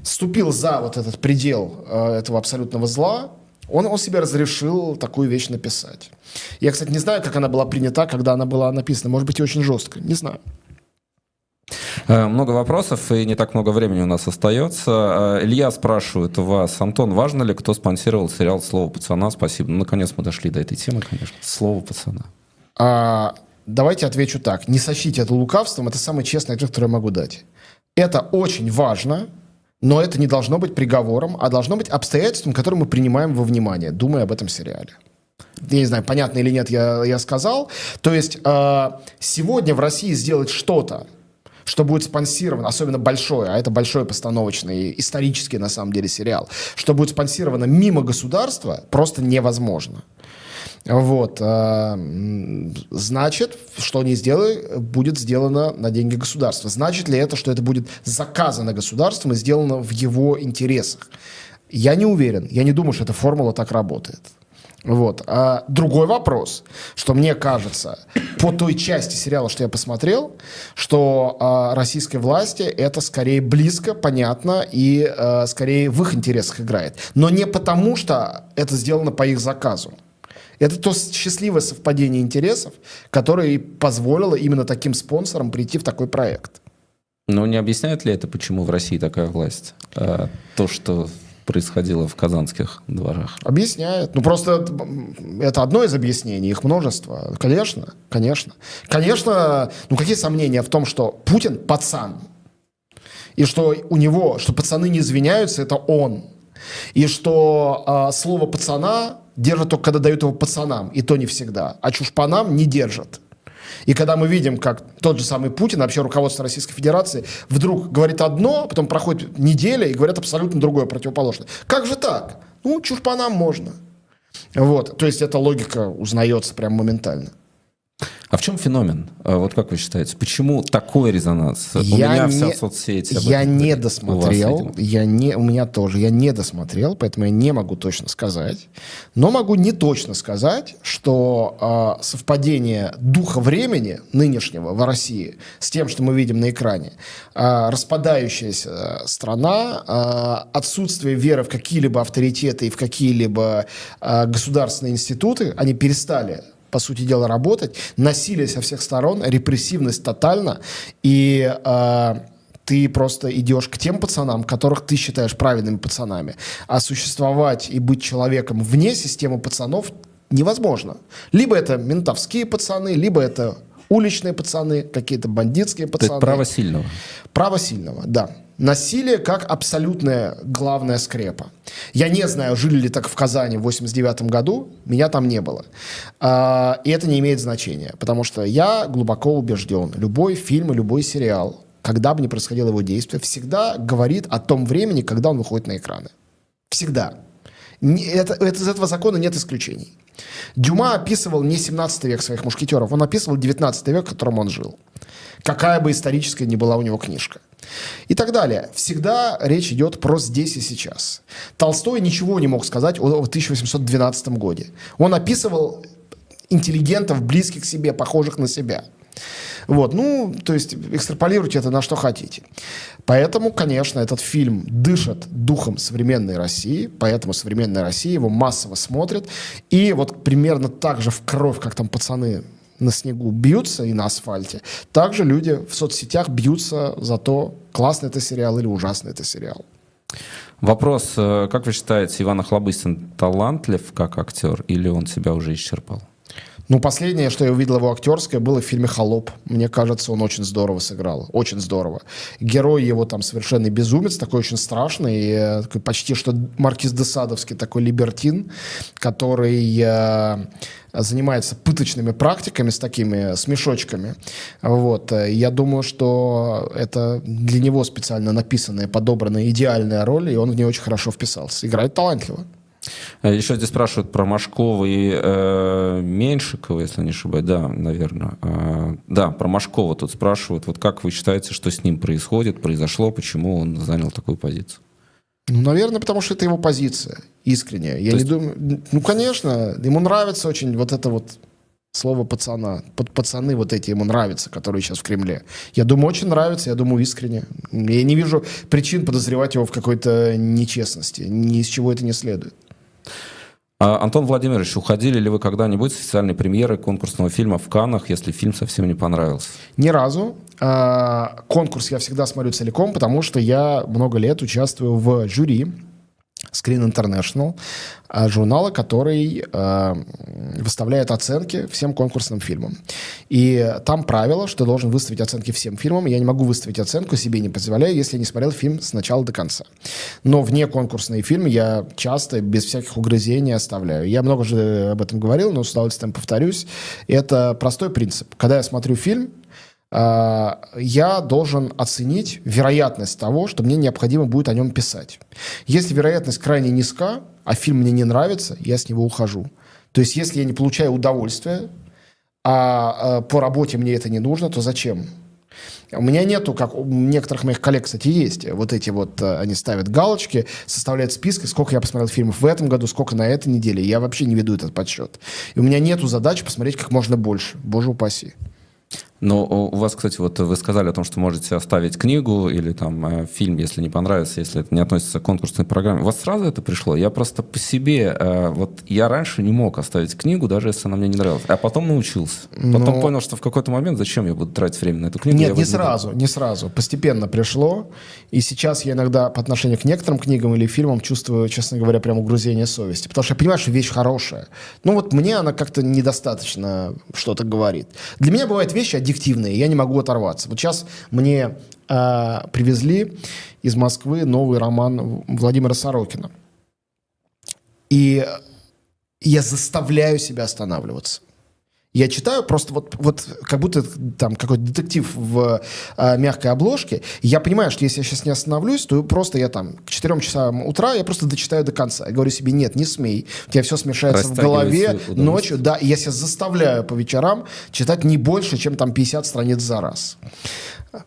ступил за вот этот предел а, этого абсолютного зла, он, он себе разрешил такую вещь написать. Я, кстати, не знаю, как она была принята, когда она была написана. Может быть, и очень жестко. Не знаю. Э, много вопросов, и не так много времени у нас остается. Э, Илья спрашивает вас, Антон, важно ли, кто спонсировал сериал «Слово пацана»? Спасибо. Ну, наконец мы дошли до этой темы, конечно. «Слово пацана». А, давайте отвечу так. Не сочтите это лукавством, это самый честный ответ, который я могу дать. Это очень важно, но это не должно быть приговором, а должно быть обстоятельством, которое мы принимаем во внимание, думая об этом сериале. Я не знаю, понятно или нет, я, я сказал. То есть э, сегодня в России сделать что-то, что будет спонсировано, особенно большое, а это большой постановочный, исторический на самом деле сериал, что будет спонсировано мимо государства, просто невозможно. Вот, а, значит, что они сделали, будет сделано на деньги государства. Значит ли это, что это будет заказано государством и сделано в его интересах? Я не уверен, я не думаю, что эта формула так работает. Вот. А другой вопрос, что мне кажется, по той части сериала, что я посмотрел, что а, российской власти это скорее близко, понятно и а, скорее в их интересах играет. Но не потому, что это сделано по их заказу. Это то счастливое совпадение интересов, которое позволило именно таким спонсорам прийти в такой проект. Но не объясняет ли это, почему в России такая власть? А, то, что происходило в казанских дворах? Объясняет. Ну, просто это одно из объяснений, их множество. Конечно, конечно. Конечно, ну какие сомнения в том, что Путин пацан, и что у него, что пацаны не извиняются, это он. И что э, слово пацана держат только когда дают его пацанам, и то не всегда. А чушпанам не держат. И когда мы видим, как тот же самый Путин, вообще руководство Российской Федерации, вдруг говорит одно, потом проходит неделя и говорят абсолютно другое, противоположное. Как же так? Ну, чушпанам можно. Вот. То есть эта логика узнается прям моментально. А в чем феномен? А вот как вы считаете, почему такой резонанс? Я у меня не, вся соцсеть. Я не досмотрел. Я не, у меня тоже. Я не досмотрел, поэтому я не могу точно сказать. Но могу не точно сказать, что э, совпадение духа времени нынешнего в России с тем, что мы видим на экране, э, распадающаяся страна, э, отсутствие веры в какие-либо авторитеты и в какие-либо э, государственные институты, они перестали по сути дела, работать. Насилие со всех сторон, репрессивность тотальна. И э, ты просто идешь к тем пацанам, которых ты считаешь правильными пацанами. А существовать и быть человеком вне системы пацанов невозможно. Либо это ментовские пацаны, либо это уличные пацаны, какие-то бандитские пацаны. Это право сильного. Право сильного, да. Насилие как абсолютная главная скрепа. Я не знаю, жили ли так в Казани в 89 году, меня там не было. А, и это не имеет значения, потому что я глубоко убежден, любой фильм и любой сериал, когда бы ни происходило его действие, всегда говорит о том времени, когда он выходит на экраны. Всегда. Это, это, из этого закона нет исключений. Дюма описывал не 17 век своих мушкетеров, он описывал 19 век, в котором он жил. Какая бы историческая ни была у него книжка. И так далее. Всегда речь идет про здесь и сейчас. Толстой ничего не мог сказать о 1812 годе. Он описывал интеллигентов, близких к себе, похожих на себя. Вот, ну, то есть экстраполируйте это на что хотите. Поэтому, конечно, этот фильм дышит духом современной России, поэтому современная Россия его массово смотрит. И вот примерно так же в кровь, как там пацаны на снегу бьются и на асфальте, также люди в соцсетях бьются за то, классный это сериал или ужасный это сериал. Вопрос, э, как вы считаете, Иван Охлобыстин талантлив как актер или он себя уже исчерпал? Ну, последнее, что я увидел его актерское, было в фильме «Холоп». Мне кажется, он очень здорово сыграл. Очень здорово. Герой его там совершенный безумец, такой очень страшный, э, такой почти что маркиз де Садовский, такой либертин, который э, занимается пыточными практиками с такими смешочками. Вот. Я думаю, что это для него специально написанная, подобранная идеальная роль, и он в нее очень хорошо вписался. Играет талантливо. Э, Еще здесь спрашивают про Машкова и э, Меньшикова, если не ошибаюсь. Да, наверное. Э, да, про Машкова тут спрашивают. Вот как вы считаете, что с ним происходит, произошло, почему он занял такую позицию? Ну, наверное, потому что это его позиция искренняя. Я То не есть... думаю... Ну, конечно, ему нравится очень вот это вот слово пацана. Под пацаны вот эти ему нравятся, которые сейчас в Кремле. Я думаю, очень нравится, я думаю, искренне. Я не вижу причин подозревать его в какой-то нечестности. Ни из чего это не следует. А, Антон Владимирович, уходили ли вы когда-нибудь с официальной премьеры конкурсного фильма в Каннах, если фильм совсем не понравился? Ни разу. А, конкурс я всегда смотрю целиком, потому что я много лет участвую в жюри Screen International, а, журнала, который э, выставляет оценки всем конкурсным фильмам. И там правило, что ты должен выставить оценки всем фильмам. Я не могу выставить оценку, себе не позволяю, если я не смотрел фильм с начала до конца. Но вне конкурсные фильмы я часто без всяких угрызений оставляю. Я много же об этом говорил, но с удовольствием повторюсь. Это простой принцип. Когда я смотрю фильм, я должен оценить вероятность того, что мне необходимо будет о нем писать. Если вероятность крайне низка, а фильм мне не нравится, я с него ухожу. То есть, если я не получаю удовольствия, а э, по работе мне это не нужно, то зачем? У меня нету, как у некоторых моих коллег, кстати, есть. Вот эти вот, э, они ставят галочки, составляют списки, сколько я посмотрел фильмов в этом году, сколько на этой неделе. Я вообще не веду этот подсчет. И у меня нету задачи посмотреть как можно больше. Боже упаси. Но у вас, кстати, вот вы сказали о том, что можете оставить книгу или там э, фильм, если не понравится, если это не относится к конкурсной программе. У вас сразу это пришло? Я просто по себе, э, вот я раньше не мог оставить книгу, даже если она мне не нравилась, а потом научился. Потом Но... понял, что в какой-то момент зачем я буду тратить время на эту книгу. Нет, не сразу, не сразу. Постепенно пришло. И сейчас я иногда по отношению к некоторым книгам или фильмам чувствую, честно говоря, прям угрызение совести. Потому что я понимаю, что вещь хорошая. Ну вот мне она как-то недостаточно что-то говорит. Для меня бывают вещи аддиктивные, я не могу оторваться. Вот сейчас мне э, привезли из Москвы новый роман Владимира Сорокина. И я заставляю себя останавливаться. Я читаю просто вот, вот как будто там какой-то детектив в э, мягкой обложке. Я понимаю, что если я сейчас не остановлюсь, то просто я там к 4 часам утра я просто дочитаю до конца. Я говорю себе, нет, не смей. У тебя все смешается в голове ночью. Да, и я себя заставляю по вечерам читать не больше, чем там 50 страниц за раз.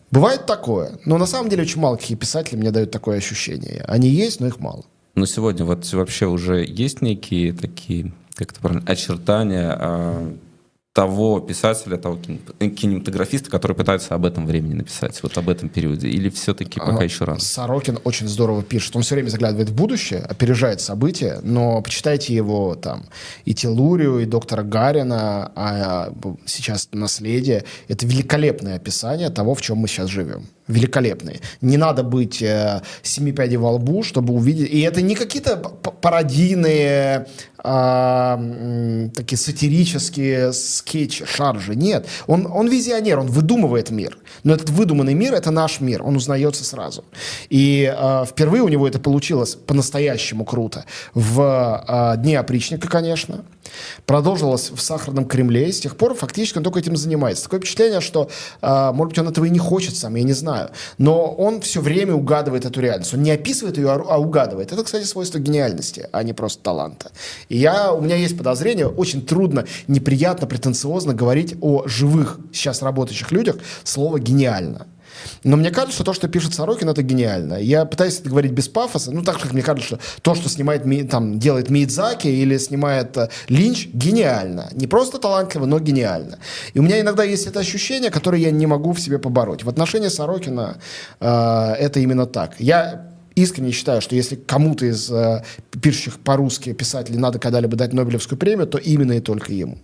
Бывает такое. Но на самом деле очень мало какие писатели мне дают такое ощущение. Они есть, но их мало. Но сегодня вот вообще уже есть некие такие, как это правильно, очертания а, того писателя, того кинематографиста, который пытается об этом времени написать, вот об этом периоде, или все-таки пока а, еще рано? Сорокин очень здорово пишет. Он все время заглядывает в будущее, опережает события, но почитайте его там и Телурию, и доктора Гарина, а сейчас «Наследие». Это великолепное описание того, в чем мы сейчас живем великолепные. Не надо быть э, семи пядей во лбу, чтобы увидеть. И это не какие-то пародийные э, такие сатирические скетчи, шаржи. Нет. Он, он визионер, он выдумывает мир. Но этот выдуманный мир — это наш мир. Он узнается сразу. И э, впервые у него это получилось по-настоящему круто. В э, «Дне опричника», конечно. Продолжилось в «Сахарном Кремле». И с тех пор фактически он только этим занимается. Такое впечатление, что, э, может быть, он этого и не хочет сам, я не знаю. Но он все время угадывает эту реальность. Он не описывает ее, а угадывает. Это, кстати, свойство гениальности, а не просто таланта. И я, у меня есть подозрение, очень трудно, неприятно, претенциозно говорить о живых сейчас работающих людях слово «гениально». Но мне кажется, то, что пишет Сорокин, это гениально. Я пытаюсь это говорить без пафоса. Ну, так как мне кажется, что то, что снимает, там, делает Миядзаки или снимает uh, Линч, гениально. Не просто талантливо, но гениально. И у меня иногда есть это ощущение, которое я не могу в себе побороть. В отношении Сорокина uh, это именно так. Я искренне считаю, что если кому-то из э, пишущих по-русски писателей надо когда-либо дать Нобелевскую премию, то именно и только ему.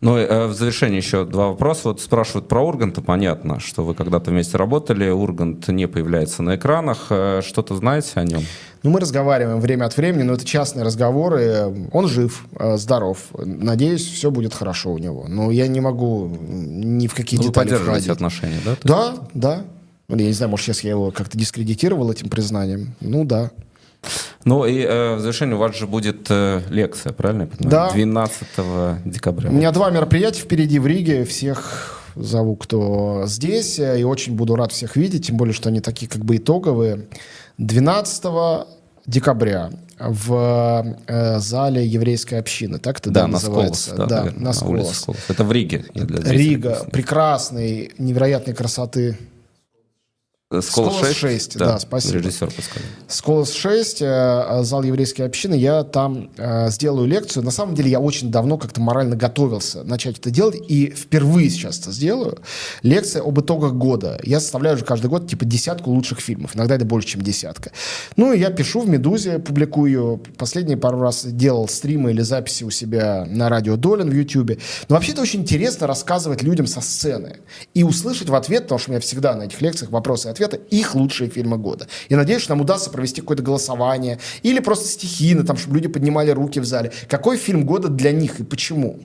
Ну, э, в завершение еще два вопроса. Вот спрашивают про Урганта. Понятно, что вы когда-то вместе работали. Ургант не появляется на экранах. Э, что-то знаете о нем? Ну, мы разговариваем время от времени, но это частные разговоры. Он жив, э, здоров. Надеюсь, все будет хорошо у него. Но я не могу ни в какие ну, детали вы поддерживаете входить. отношения, да? Да, да. Я не знаю, может, сейчас я его как-то дискредитировал этим признанием. Ну, да. Ну и э, в завершение у вас же будет э, лекция, правильно я понимаю? Да. 12 декабря. У меня два мероприятия впереди в Риге. Всех зову, кто здесь. И очень буду рад всех видеть, тем более, что они такие как бы итоговые. 12 декабря в э, зале еврейской общины, так это да, да называется? Сколос, да, да наверное, на Сколос. Это в Риге. Рига, прекрасный, невероятной красоты Сколос 6, 6 да, да, спасибо. Режиссер подсказал. Сколос 6, э, зал еврейской общины, я там э, сделаю лекцию. На самом деле я очень давно как-то морально готовился начать это делать, и впервые сейчас это сделаю. Лекция об итогах года. Я составляю уже каждый год типа десятку лучших фильмов, иногда это больше, чем десятка. Ну, и я пишу в «Медузе», публикую. Последние пару раз делал стримы или записи у себя на радио Долин в Ютьюбе. Но вообще это очень интересно рассказывать людям со сцены и услышать в ответ, потому что у меня всегда на этих лекциях вопросы и ответы, ответа их лучшие фильмы года. И надеюсь, что нам удастся провести какое-то голосование или просто стихийно, там, чтобы люди поднимали руки в зале. Какой фильм года для них и почему?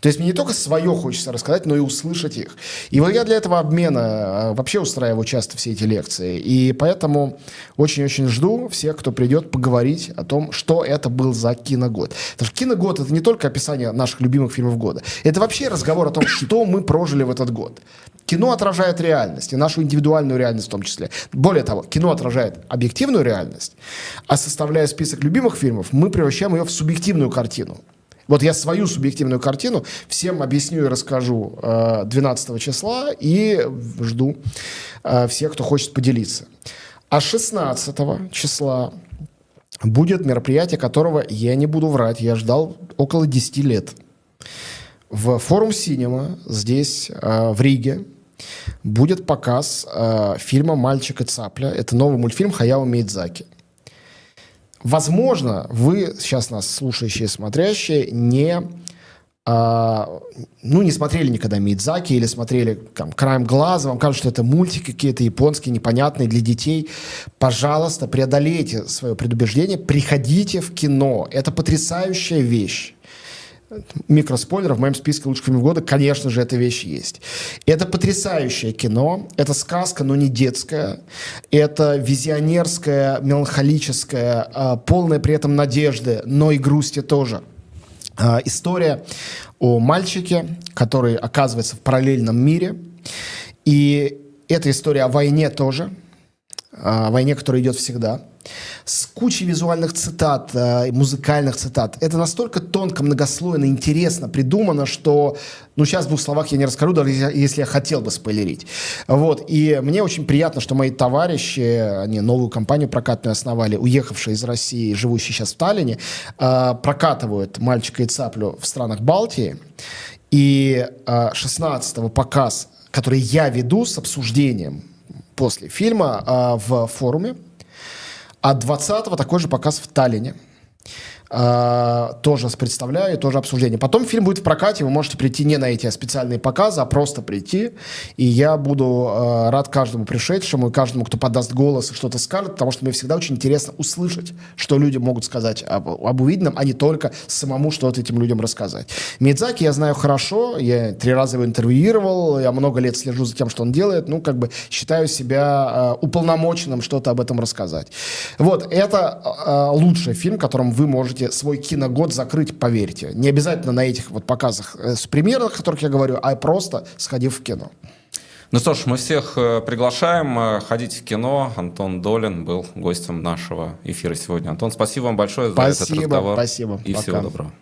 То есть мне не только свое хочется рассказать, но и услышать их. И вот я для этого обмена э, вообще устраиваю часто все эти лекции. И поэтому очень-очень жду всех, кто придет поговорить о том, что это был за киногод. Потому что киногод — это не только описание наших любимых фильмов года. Это вообще разговор о том, что мы прожили в этот год. Кино отражает реальность, и нашу индивидуальную реальность в том числе. Более того, кино отражает объективную реальность, а составляя список любимых фильмов, мы превращаем ее в субъективную картину. Вот я свою субъективную картину всем объясню и расскажу 12 э, числа и жду э, всех, кто хочет поделиться. А 16 числа будет мероприятие, которого я не буду врать, я ждал около 10 лет. В форум Синема здесь, э, в Риге, будет показ фильма «Мальчик и цапля». Это новый мультфильм Хаяо Мейдзаки. Возможно, вы сейчас нас слушающие, смотрящие, не а, ну, не смотрели никогда Мидзаки или смотрели там, краем глаза, вам кажется, что это мультики какие-то японские, непонятные для детей, пожалуйста, преодолейте свое предубеждение, приходите в кино. Это потрясающая вещь микроспойлер, в моем списке лучших фильмов года, конечно же, эта вещь есть. Это потрясающее кино, это сказка, но не детская, это визионерская, меланхолическая, а, полная при этом надежды, но и грусти тоже. А, история о мальчике, который оказывается в параллельном мире, и эта история о войне тоже, о войне, которая идет всегда – с кучей визуальных цитат, э, музыкальных цитат. Это настолько тонко, многослойно, интересно придумано, что, ну, сейчас в двух словах я не расскажу, даже если я хотел бы спойлерить. Вот. И мне очень приятно, что мои товарищи, они новую компанию прокатную основали, уехавшие из России, живущие сейчас в Таллине, э, прокатывают «Мальчика и цаплю» в странах Балтии. И 16-го э, показ, который я веду с обсуждением после фильма в форуме, а 20-го такой же показ в Таллине. Uh, тоже представляю, тоже обсуждение. Потом фильм будет в прокате, вы можете прийти не на эти специальные показы, а просто прийти. И я буду uh, рад каждому пришедшему и каждому, кто подаст голос и что-то скажет, потому что мне всегда очень интересно услышать, что люди могут сказать об, об увиденном, а не только самому что-то этим людям рассказать. Мидзаки я знаю хорошо, я три раза его интервьюировал, я много лет слежу за тем, что он делает, ну, как бы считаю себя uh, уполномоченным что-то об этом рассказать. Вот, это лучший фильм, которым вы можете можете свой киногод закрыть, поверьте. Не обязательно на этих вот показах э, с премьерах, о которых я говорю, а просто сходив в кино. Ну что ж, мы всех э, приглашаем э, ходить в кино. Антон Долин был гостем нашего эфира сегодня. Антон, спасибо вам большое спасибо, за этот разговор. Спасибо. И Пока. всего доброго.